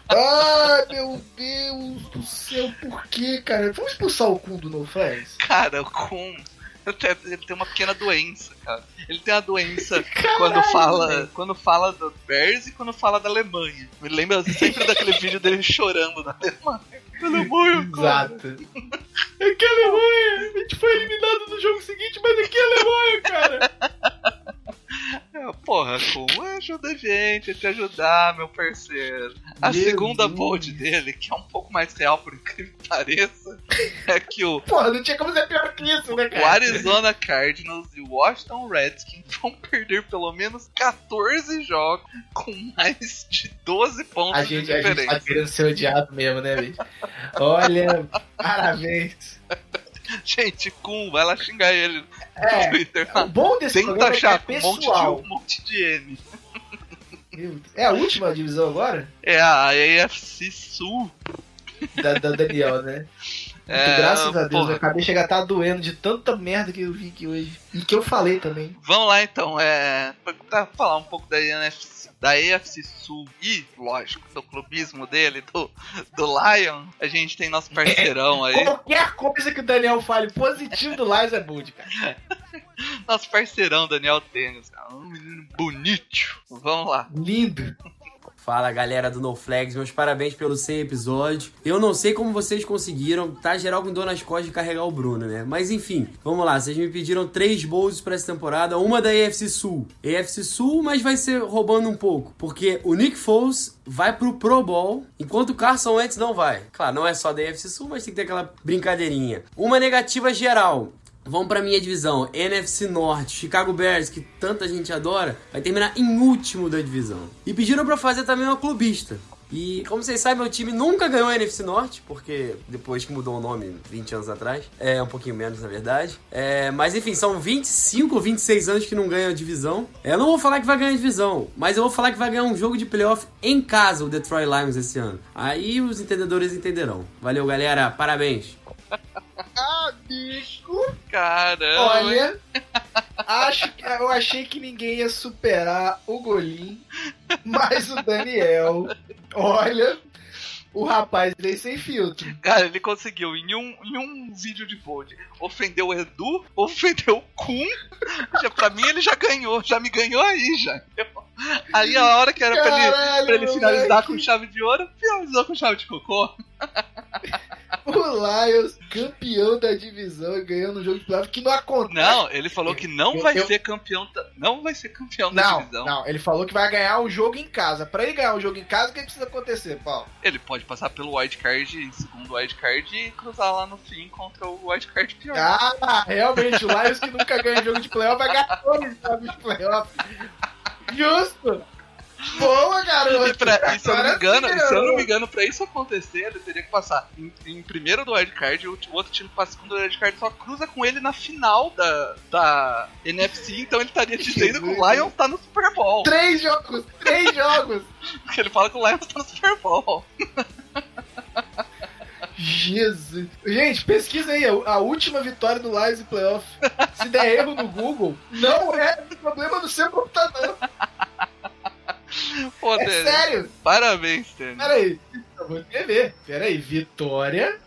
Ai, meu Deus do céu, por que, cara? Vamos expulsar o cu do NoFlex? Cara, o Kun. Ele tem uma pequena doença, cara. Ele tem uma doença quando fala, quando fala do Bears e quando fala da Alemanha. Me lembra sempre daquele vídeo dele chorando da Alemanha. Alemanha, cara. Exato. Aqui é a Alemanha! A gente foi eliminado no jogo seguinte, mas aqui é a Alemanha, cara! É, Porra, Kun, ajuda a gente a te ajudar, meu parceiro. A Meu segunda Deus. bold dele, que é um pouco mais real, por incrível que pareça, é que o, Porra, não tinha como ser pior que isso, né, o cara? Arizona Cardinals e o Washington Redskins vão perder pelo menos 14 jogos com mais de 12 pontos A de gente, a gente diferença. tá querendo ser odiado mesmo, né, bicho? Olha, parabéns. Gente, Kun, vai lá xingar ele É, no Twitter. O bom desse Tenta programa é que é achar com um monte, de, pessoal. um monte de M. É a última divisão agora? É a AFC Sul. Da, da Daniel, né? É, graças a Deus, porra. eu acabei de chegar a estar doendo de tanta merda que eu vi aqui hoje. E que eu falei também. Vamos lá então, é. Pra falar um pouco da NFC, da AFC Sul e, lógico, do clubismo dele, do, do Lion, a gente tem nosso parceirão aí. Qualquer coisa que o Daniel fale positivo do Lions é bold, cara. Nosso parceirão Daniel Tênis, cara. Um menino bonito. Vamos lá. Lindo. Fala galera do No Flags, meus parabéns pelo 100 episódio. Eu não sei como vocês conseguiram, tá geral com dor nas costas de carregar o Bruno, né? Mas enfim, vamos lá, vocês me pediram três bowls pra essa temporada, uma da AFC Sul. AFC Sul, mas vai ser roubando um pouco, porque o Nick Foles vai pro Pro Bowl, enquanto o Carson Wentz não vai. Claro, não é só da AFC Sul, mas tem que ter aquela brincadeirinha. Uma negativa geral, Vamos pra minha divisão, NFC Norte, Chicago Bears, que tanta gente adora, vai terminar em último da divisão. E pediram pra fazer também uma clubista. E como vocês sabem, meu time nunca ganhou a NFC Norte, porque depois que mudou o nome 20 anos atrás, é um pouquinho menos na verdade. É, mas enfim, são 25 ou 26 anos que não ganha a divisão. Eu não vou falar que vai ganhar a divisão, mas eu vou falar que vai ganhar um jogo de playoff em casa, o Detroit Lions esse ano. Aí os entendedores entenderão. Valeu, galera, parabéns. Amigo. Caramba. Olha, acho que eu achei que ninguém ia superar o Golim, mas o Daniel, olha, o rapaz veio sem filtro. Cara, ele conseguiu em um, em um vídeo de Bold ofender o Edu, ofender o Kun. Já, pra mim ele já ganhou, já me ganhou aí já. Aí a hora que era pra ele, pra ele finalizar com chave de ouro, finalizou com chave de cocô. O Lions, campeão da divisão e ganhando um jogo de playoff que não acontece. Não, ele falou que não Eu- vai eu- ser campeão. da- Não vai ser campeão da Não, divisão. não, ele falou que vai ganhar um jogo em casa. Pra ele ganhar um jogo em casa, o que precisa acontecer, Paulo? Ele pode passar pelo wildcard em segundo wildcard e cruzar lá no fim contra o wildcard pior. Ah, realmente, o Lions que nunca ganha jogo de playoff vai ganhar dois jogos de playoff. Justo! Boa, garoto! E, pra, e se eu não me engano, sim, se eu não me engano, pra isso acontecer, ele teria que passar em, em primeiro do wildcard, o o outro time passa em segundo do wildcard, só cruza com ele na final da, da NFC, então ele estaria dizendo que o Lions tá no Super Bowl. Três jogos! Três jogos! Porque ele fala que o Lions tá no Super Bowl. Jesus! Gente, pesquisa aí, a última vitória do Lions em playoff. Se der erro no Google, não é problema do seu computador. Pô, É Dani, sério? Parabéns, Tênis. Peraí, eu vou escrever. Peraí, Vitória.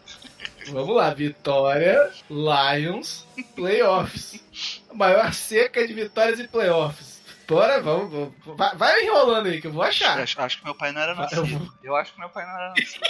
Vamos lá, Vitória, Lions, Playoffs. A maior seca de vitórias em playoffs. Bora, vamos, vamos. Vai, vai enrolando aí que eu vou achar. Acho, acho que meu pai não era Eu nascido. Eu acho que meu pai não era nascido.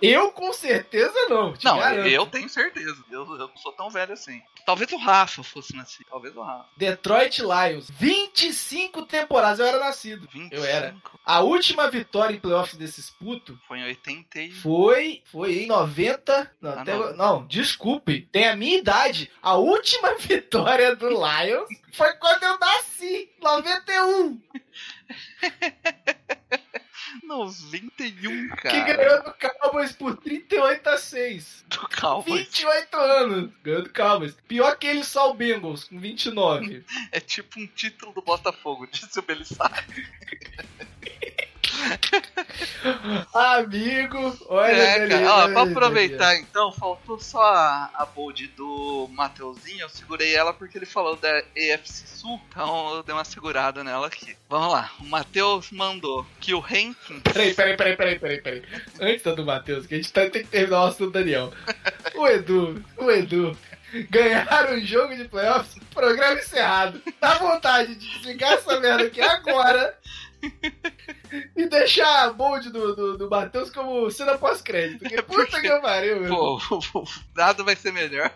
Eu com certeza não. Não, garanto. eu tenho certeza. Eu, eu não sou tão velho assim. Talvez o Rafa fosse nascido. Talvez o Rafa. Detroit Lions, 25 temporadas. Eu era nascido. Eu era. A última vitória em playoffs desses putos Foi em 80 e... foi, foi em 90. Não, Ah, até- não. não, desculpe. Tem a minha idade. A última vitória do Lions foi quando eu nasci. 91. 91, cara. Que ganhou do Cowboys por 38 a 6. Do Cowboys. 28 anos. Ganhou do Cowboys. Pior que ele só o Bengals, com 29. É tipo um título do Botafogo, disse o Belissari. Amigo, olha, É, cara. Ó, pra aproveitar então, faltou só a, a bold do Mateuzinho. Eu segurei ela porque ele falou da EFC Sul, então eu dei uma segurada nela aqui. Vamos lá, o Matheus mandou que o ranking. Peraí, peraí, peraí, peraí, peraí, peraí. Antes do Matheus, que a gente tá, tem que terminar o assunto do Daniel. O Edu, o Edu, ganharam um jogo de playoffs, programa encerrado. Dá vontade de desligar essa merda aqui agora e deixar a bold do, do, do Matheus como cena pós-crédito. Porque puta que pariu, meu. Pô, o dado vai ser melhor.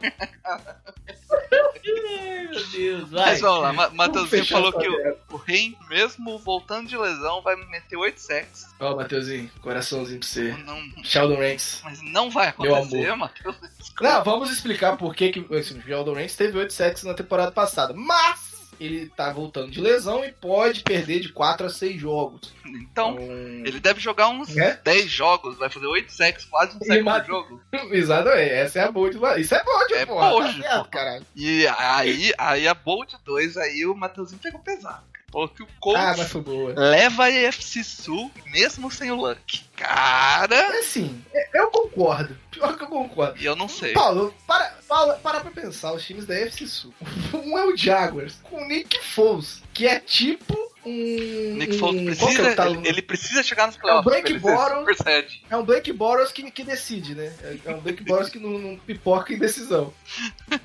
Meu Deus, vai. Mas vamos lá, Ma- Vamos Mateuzinho fechar falou que o, o Ren, mesmo voltando de lesão, vai meter 8 sacks. Ó, Mateuzinho, coraçãozinho pra você. Não, Sheldon Ranks. mas não vai Meu acontecer, amor. Matheus. Não, vamos explicar por que, que assim, o Sheldon Ranks teve 8 sacks na temporada passada. Mas ele tá voltando de lesão e pode perder de 4 a 6 jogos. Então, ele deve jogar uns É? 10 jogos, vai fazer 8 sacks, quase um sack mata- jogo. Exatamente, essa é a bold lá. Isso é bold, É porra. bold, tá certo. E aí, aí a Bolt 2, aí o Mateuzinho pegou pesado. Falou que o Colts Ah, leva a AFC Sul mesmo sem o Luck. Cara, Assim, eu concordo. Pior que eu concordo. eu não sei. Paulo, para, para, para pra pensar os times da FC Sul. Um é o Jaguars, com o Nick Foles, que é tipo um. Nick Foles um- é precisa, tal- ele, precisa chegar nos É playoffs. Blake ser Bortles. super sad. É um Blake Boros que, que decide, né? É- É um Blake Boros que não, não pipoca em decisão.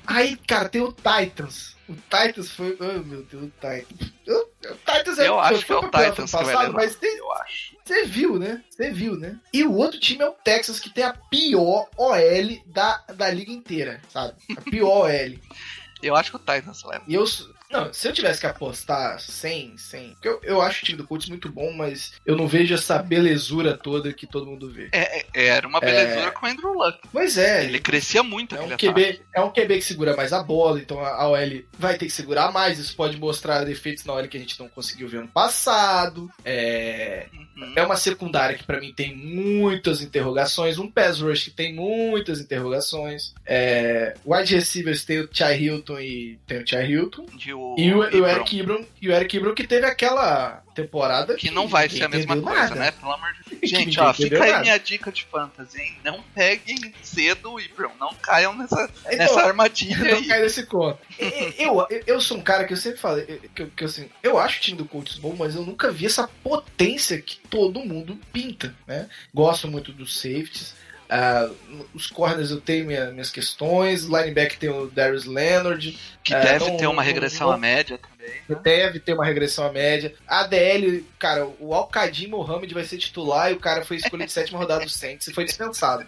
Aí, cara, tem o Titans. O Titans foi. Oh, meu Deus, o Titans. O Titans é Eu acho que é o Titans passado, mas tem- Eu acho. você viu, né? Você viu, né? E o outro time é o Texas, que tem a pior OL da, da liga inteira, sabe? A pior OL. Eu acho que o Titans leva. E eu. Não, se eu tivesse que apostar 100, 100. Porque eu, eu acho o time do Colts muito bom, mas eu não vejo essa belezura toda que todo mundo vê. É, é- era uma belezura com o Andrew Luck. Pois é. Ele crescia muito É um, QB, ataque. é um QB que segura mais a bola, então a OL vai ter que segurar mais. Isso pode mostrar defeitos na OL que a gente não conseguiu ver ano passado. É, Uhum. é uma secundária que pra mim tem muitas interrogações. Um pass rush que tem muitas interrogações. É, wide receivers tem o Chai Hilton e tem o Chai Hilton. E o, E o, o Eric Ibram, e o Eric Ibram que teve aquela temporada Que não vai ser a mesma coisa, nada. né? Pelo amor de Deus. Que Gente, ó, fica aí nada. minha dica de fantasy, hein? Não peguem cedo o Ibram. Não caiam nessa, Então, nessa armadilha não aí. cai nesse conto. Eu, eu, eu sou um cara que eu sempre falo, que, eu- que assim, eu acho o time do Colts bom, mas eu nunca vi essa potência que todo mundo pinta, né? Gosto muito dos safeties. Ah, os corners eu tenho minha- minhas questões, linebacker tem o Darius Leonard, Que ah, deve não- ter uma regressão não- à média também. Deve ter uma regressão à média. A DL, cara, o Alcadim Mohamed vai ser titular e o cara foi escolhido de sétima rodada do Saints e foi dispensado.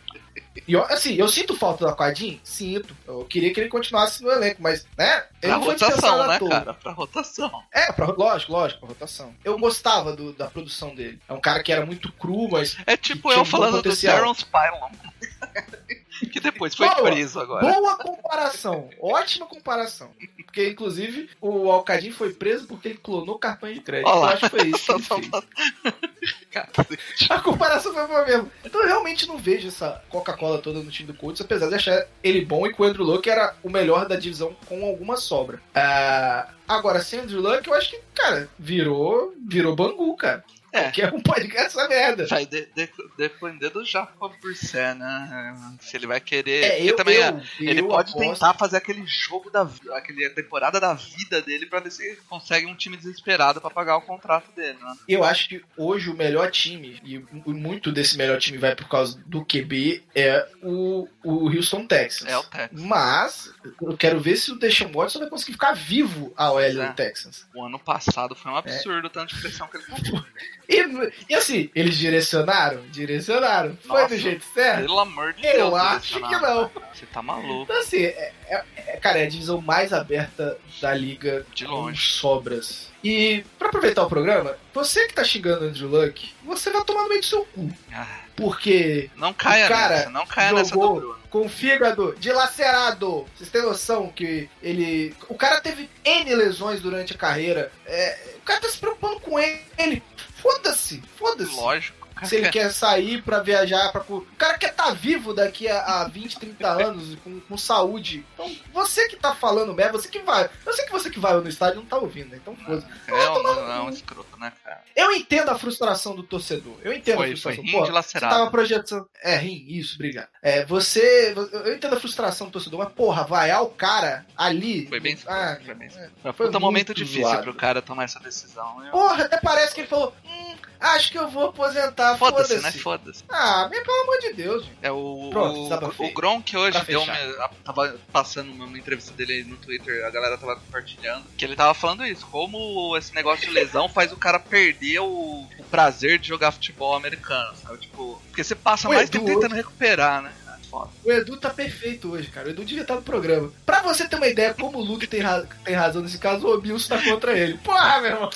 E ó, assim, eu sinto falta do Alcadim? Sinto. Eu queria que ele continuasse no elenco, mas, né? Ele Pra rotação, né, toa. cara? Pra rotação. É, pra, lógico, lógico, pra rotação. Eu gostava do- da produção dele. É um cara que era muito cru, mas. É tipo eu um falando do. Darren Spylon. que depois foi Boa, preso agora. Boa comparação. Ótima comparação. Porque, inclusive, o Alcadim foi preso porque ele clonou cartão de crédito. Olha Eu acho que foi isso que. A comparação foi boa mesmo. Então eu realmente não vejo essa Coca-Cola toda no time do Colts, apesar de achar ele bom e que o Andrew Luck era o melhor da divisão com alguma sobra. Ah, agora, sem Andrew Luck, eu acho que, cara, virou, virou Bangu, cara. É. Que é um podcast essa merda. Vai de- de- depender do Jacob Burset, né? Se ele vai querer. É, Porque eu- também eu- é, ele eu pode aposto- tentar fazer aquele jogo da vida, aquele temporada da vida dele pra ver se consegue um time desesperado pra pagar o contrato dele, né? Eu acho que hoje o melhor time, e muito desse melhor time vai por causa do QB, é o, o Houston Texans. É o Texans. Mas eu quero ver se o Deshaun Watson vai conseguir ficar vivo a OL É. do Texans. O ano passado foi um absurdo o tanto de pressão que ele tomou. E, e assim, eles direcionaram? Direcionaram. Foi Nossa, do jeito certo? Pelo amor de Eu Deus. acho que não. Você tá maluco. Então, assim, é, é- é- cara, é a divisão mais aberta da liga De longe. sobras. E, pra aproveitar o programa, você que tá xingando Andrew Luck, você vai tomar no meio do seu cu. Ah, Porque Não caia cara nessa, não caia nessa do jogou Bruno. Com fígado dilacerado. Vocês têm noção que ele. O cara teve N lesões durante a carreira. É, o cara tá se preocupando com ele. Foda-se, foda-se. Lógico. Se ele quer sair pra viajar, pra... o cara quer estar vivo daqui a, a 20, 30 anos com, com saúde. Então, você que tá falando merda, você que vai. Eu sei que você que vai no estádio não tá ouvindo, né? Então foda É é um escroto, né, cara? Eu entendo a frustração do torcedor. Eu entendo Foi- a frustração. foi rim dilacerado. Você tava projetando. É, rim, isso, obrigado. É, você. Eu entendo a frustração do torcedor, mas porra, vaiar o cara ali. Foi bem Ah, foi bem é, Foi um momento difícil zoado. pro cara tomar essa decisão. Eu- Porra, até parece que ele falou. Hum, acho que eu vou aposentar. Foda-se, Foda-se. né? Foda-se. Ah, mas pelo amor de Deus, gente. É o, Pronto, o, o Gronk hoje Pra deu fechar. uma, tava passando uma, entrevista dele aí no Twitter, a galera tava compartilhando, que ele tava falando isso, como esse negócio de lesão faz o cara perder o, o prazer de jogar futebol americano, sabe? Tipo, porque você passa mais tempo tentando recuperar, né? Foda. O Edu tá perfeito hoje, cara. O Edu devia estar no programa. Pra você ter uma ideia como o Luke tem, ra- tem razão nesse caso, o Obilson tá contra ele. Porra, meu irmão.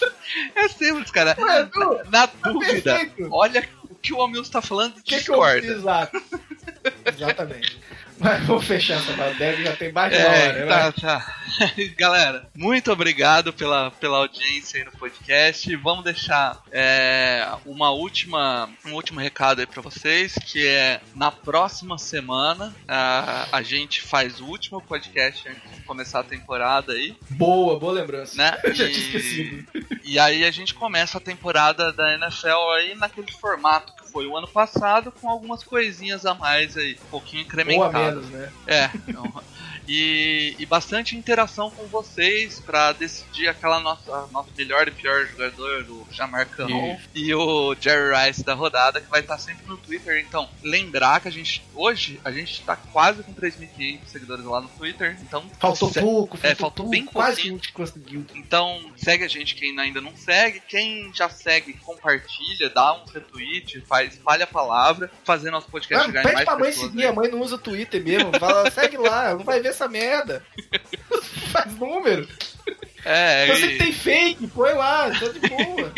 É simples, cara. O Edu, Na tá dúvida, perfeito. olha o que o Amilson tá falando e que, que eu discorda. Exato. Exatamente. Mas vamos fechar essa badega, já tem mais de uma É, hora, tá, né? tá. Galera, muito obrigado pela, pela audiência aí no podcast. Vamos deixar é, uma última, um último recado aí pra vocês, que é na próxima semana a, a gente faz o último podcast antes de começar a temporada aí, Boa, boa lembrança. né? Eu já tinha esquecido. E aí a gente começa a temporada da NFL aí naquele formato que foi o ano passado, com algumas coisinhas a mais aí, um pouquinho Ou a menos, né? É. então, e, e bastante interação com vocês pra decidir aquela nossa nosso melhor e pior jogador, o Jamar Caron e o Jerry Rice da rodada, que vai estar sempre no Twitter. Então, lembrar que a gente hoje a gente tá quase com 3.500 seguidores lá no Twitter. Então, Faltou se- pouco, faltou, é, faltou pouco, bem quase que pouquinho. a gente conseguiu. Então, segue a gente quem ainda não segue. Quem já segue, compartilha, dá um retweet, faz, espalha a palavra, fazer nosso podcast Mano, chegar pede mais pra mãe pessoas. seguir, a mãe não usa Twitter mesmo. Fala, segue lá, não vai ver essa merda. Faz número. É, Você e- que tem fake, põe lá, tá de boa.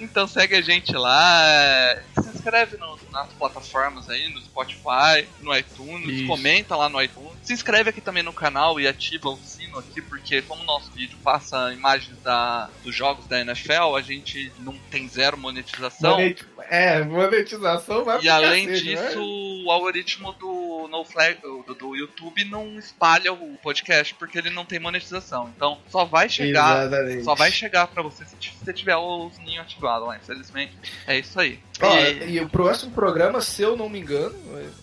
Então segue a gente lá, é, se inscreve no- nas plataformas aí, no Spotify, no iTunes, Isso. comenta lá no iTunes. Se inscreve aqui também no canal e ativa o sino aqui, porque como o nosso vídeo passa imagens da, dos jogos da NFL, a gente não tem zero monetização. Monet- É, monetização vai E além cacete, disso, o algoritmo do No Flag do, do YouTube não espalha o podcast porque ele não tem monetização. Então só vai chegar, Exatamente. só vai chegar pra você se você tiver o sininho lá. Infelizmente, é isso aí. Ó, E- e o próximo programa, se eu não me engano,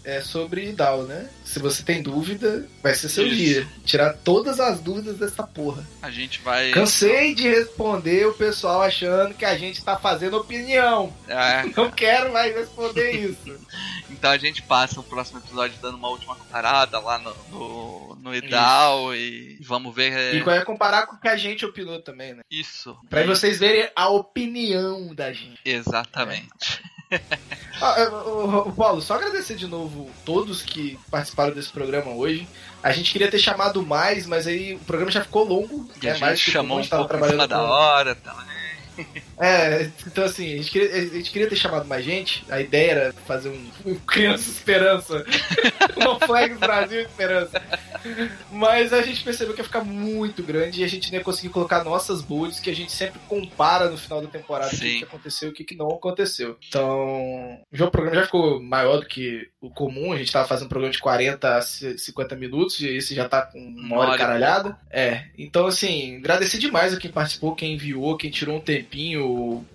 é sobre DAO, né? Se você tem dúvida, vai ser seu Isso. dia. Tirar todas as dúvidas dessa porra. a gente vai. Cansei de responder o pessoal achando que a gente tá fazendo opinião. É, Não quero mais responder isso. então a gente passa o próximo episódio dando uma última parada lá no, no, no Idal e vamos ver. é, E vai comparar com o que a gente opinou também, né? Isso. Pra vocês verem a opinião da gente. Exatamente. Ah, é, Paulo, só agradecer de novo todos que participaram desse programa hoje. A gente queria ter chamado mais, mas aí o programa já ficou longo. E né? a gente mais chamou um pouco em cima da hora também. É, então assim, a gente, queria, a gente queria ter chamado mais gente. A ideia era fazer um, um Criança Esperança. um Flag Brasil Esperança. Mas a gente percebeu que ia ficar muito grande e a gente não ia conseguir colocar nossas bolhas que a gente sempre compara no final da temporada o que, aconteceu e o que, que não aconteceu. Então, já o programa já ficou maior do que o comum. A gente tava fazendo um programa de 40 a 50 minutos e esse já tá com uma hora caralhada. É, então assim, agradecer demais a quem participou, quem enviou, quem tirou um tempinho.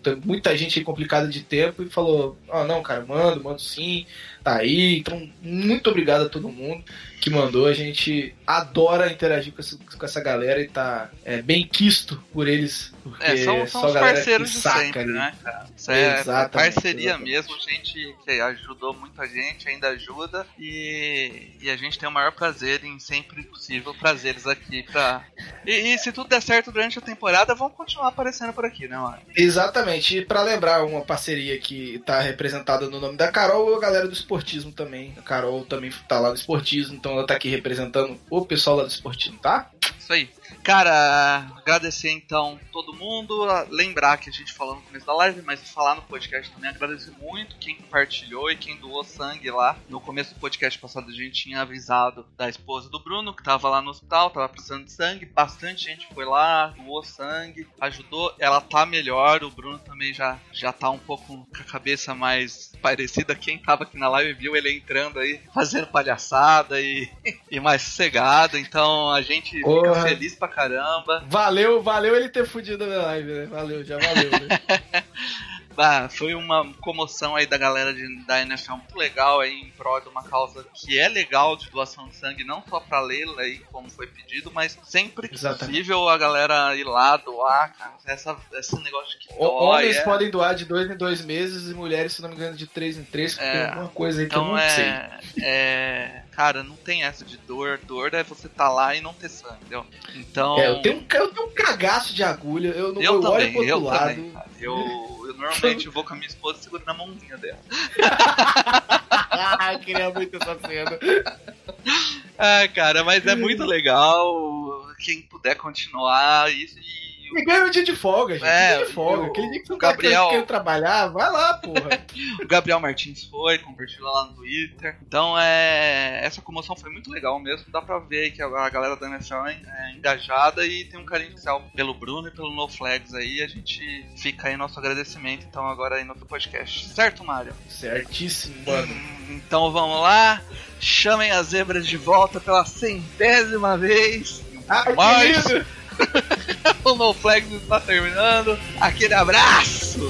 Tem muita gente aí complicada de tempo e falou: Ó, não, cara, mando, mando sim, tá aí. Então, muito obrigado a todo mundo que mandou. A gente adora interagir com essa, com essa galera e tá é, bem quisto por eles. Porque É, são, só são os galera parceiros que de saca sempre, né, cara? Isso é Exatamente, parceria exatamente. mesmo, gente que ajudou muita gente, ainda ajuda, e, e a gente tem o maior prazer em sempre possível trazer eles aqui pra. E, e se tudo der certo durante a temporada, vão continuar aparecendo por aqui, né, mano? Exatamente. E pra lembrar uma parceria que tá representada no nome da Carol, a galera do esportismo também. A Carol também tá lá no esportismo, então ela tá aqui representando o pessoal lá do esportismo, tá? Isso aí. Cara, agradecer então todo mundo. Lembrar que a gente falou no começo da live, mas falar no podcast também. Agradecer muito quem compartilhou e quem doou sangue lá. No começo do podcast passado a gente tinha avisado da esposa do Bruno, que tava lá no hospital, tava precisando de sangue. Bastante gente foi lá, doou sangue, ajudou. Ela tá melhor. O Bruno também já, já tá um pouco com a cabeça mais parecida. Quem tava aqui na live viu ele entrando aí, fazendo palhaçada e, e mais sossegado. Então a gente Porra. fica feliz pra caramba. Valeu, valeu ele ter fudido a minha live, né? Valeu, já valeu, né? Ah, foi uma comoção aí da galera de- da NFL muito legal aí em prol de uma causa que é legal de doação de sangue, não só pra Leila aí, como foi pedido, mas sempre que Exatamente. possível a galera ir lá doar, cara. Essa, esse negócio que dói. Homens é- podem doar de dois em dois meses e mulheres, se não me engano, de três em três, porque É. tem alguma coisa aí que eu Então não sei. é, é. Cara, não tem essa de dor. Dor é você tá lá e não ter sangue, entendeu? Então. É, eu tenho, um, eu tenho um cagaço de agulha, eu, não Eu eu olho também, pro outro eu lado. também, cara. Eu, eu normalmente vou com a minha esposa e seguro na mãozinha dela. ah, queria muito essa cena. Ah, cara, mas é muito legal. Quem puder continuar isso e E ganha um dia de folga, gente. É, dia de folga. o- Aquele dia que o Gabriel- quer trabalhar, vai lá, porra. O Gabriel Martins foi, compartilhou lá no Twitter. Então é. Essa comoção foi muito legal mesmo. Dá pra ver aí que a galera da NFL é é engajada e tem um carinho especial pelo Bruno e pelo No Flags aí. A gente fica aí nosso agradecimento então agora aí no podcast. Certo, Mário? Certíssimo, mano. Então vamos lá. Chamem as zebras de volta pela centésima vez. Querido! o No Flags está terminando. Aquele abraço!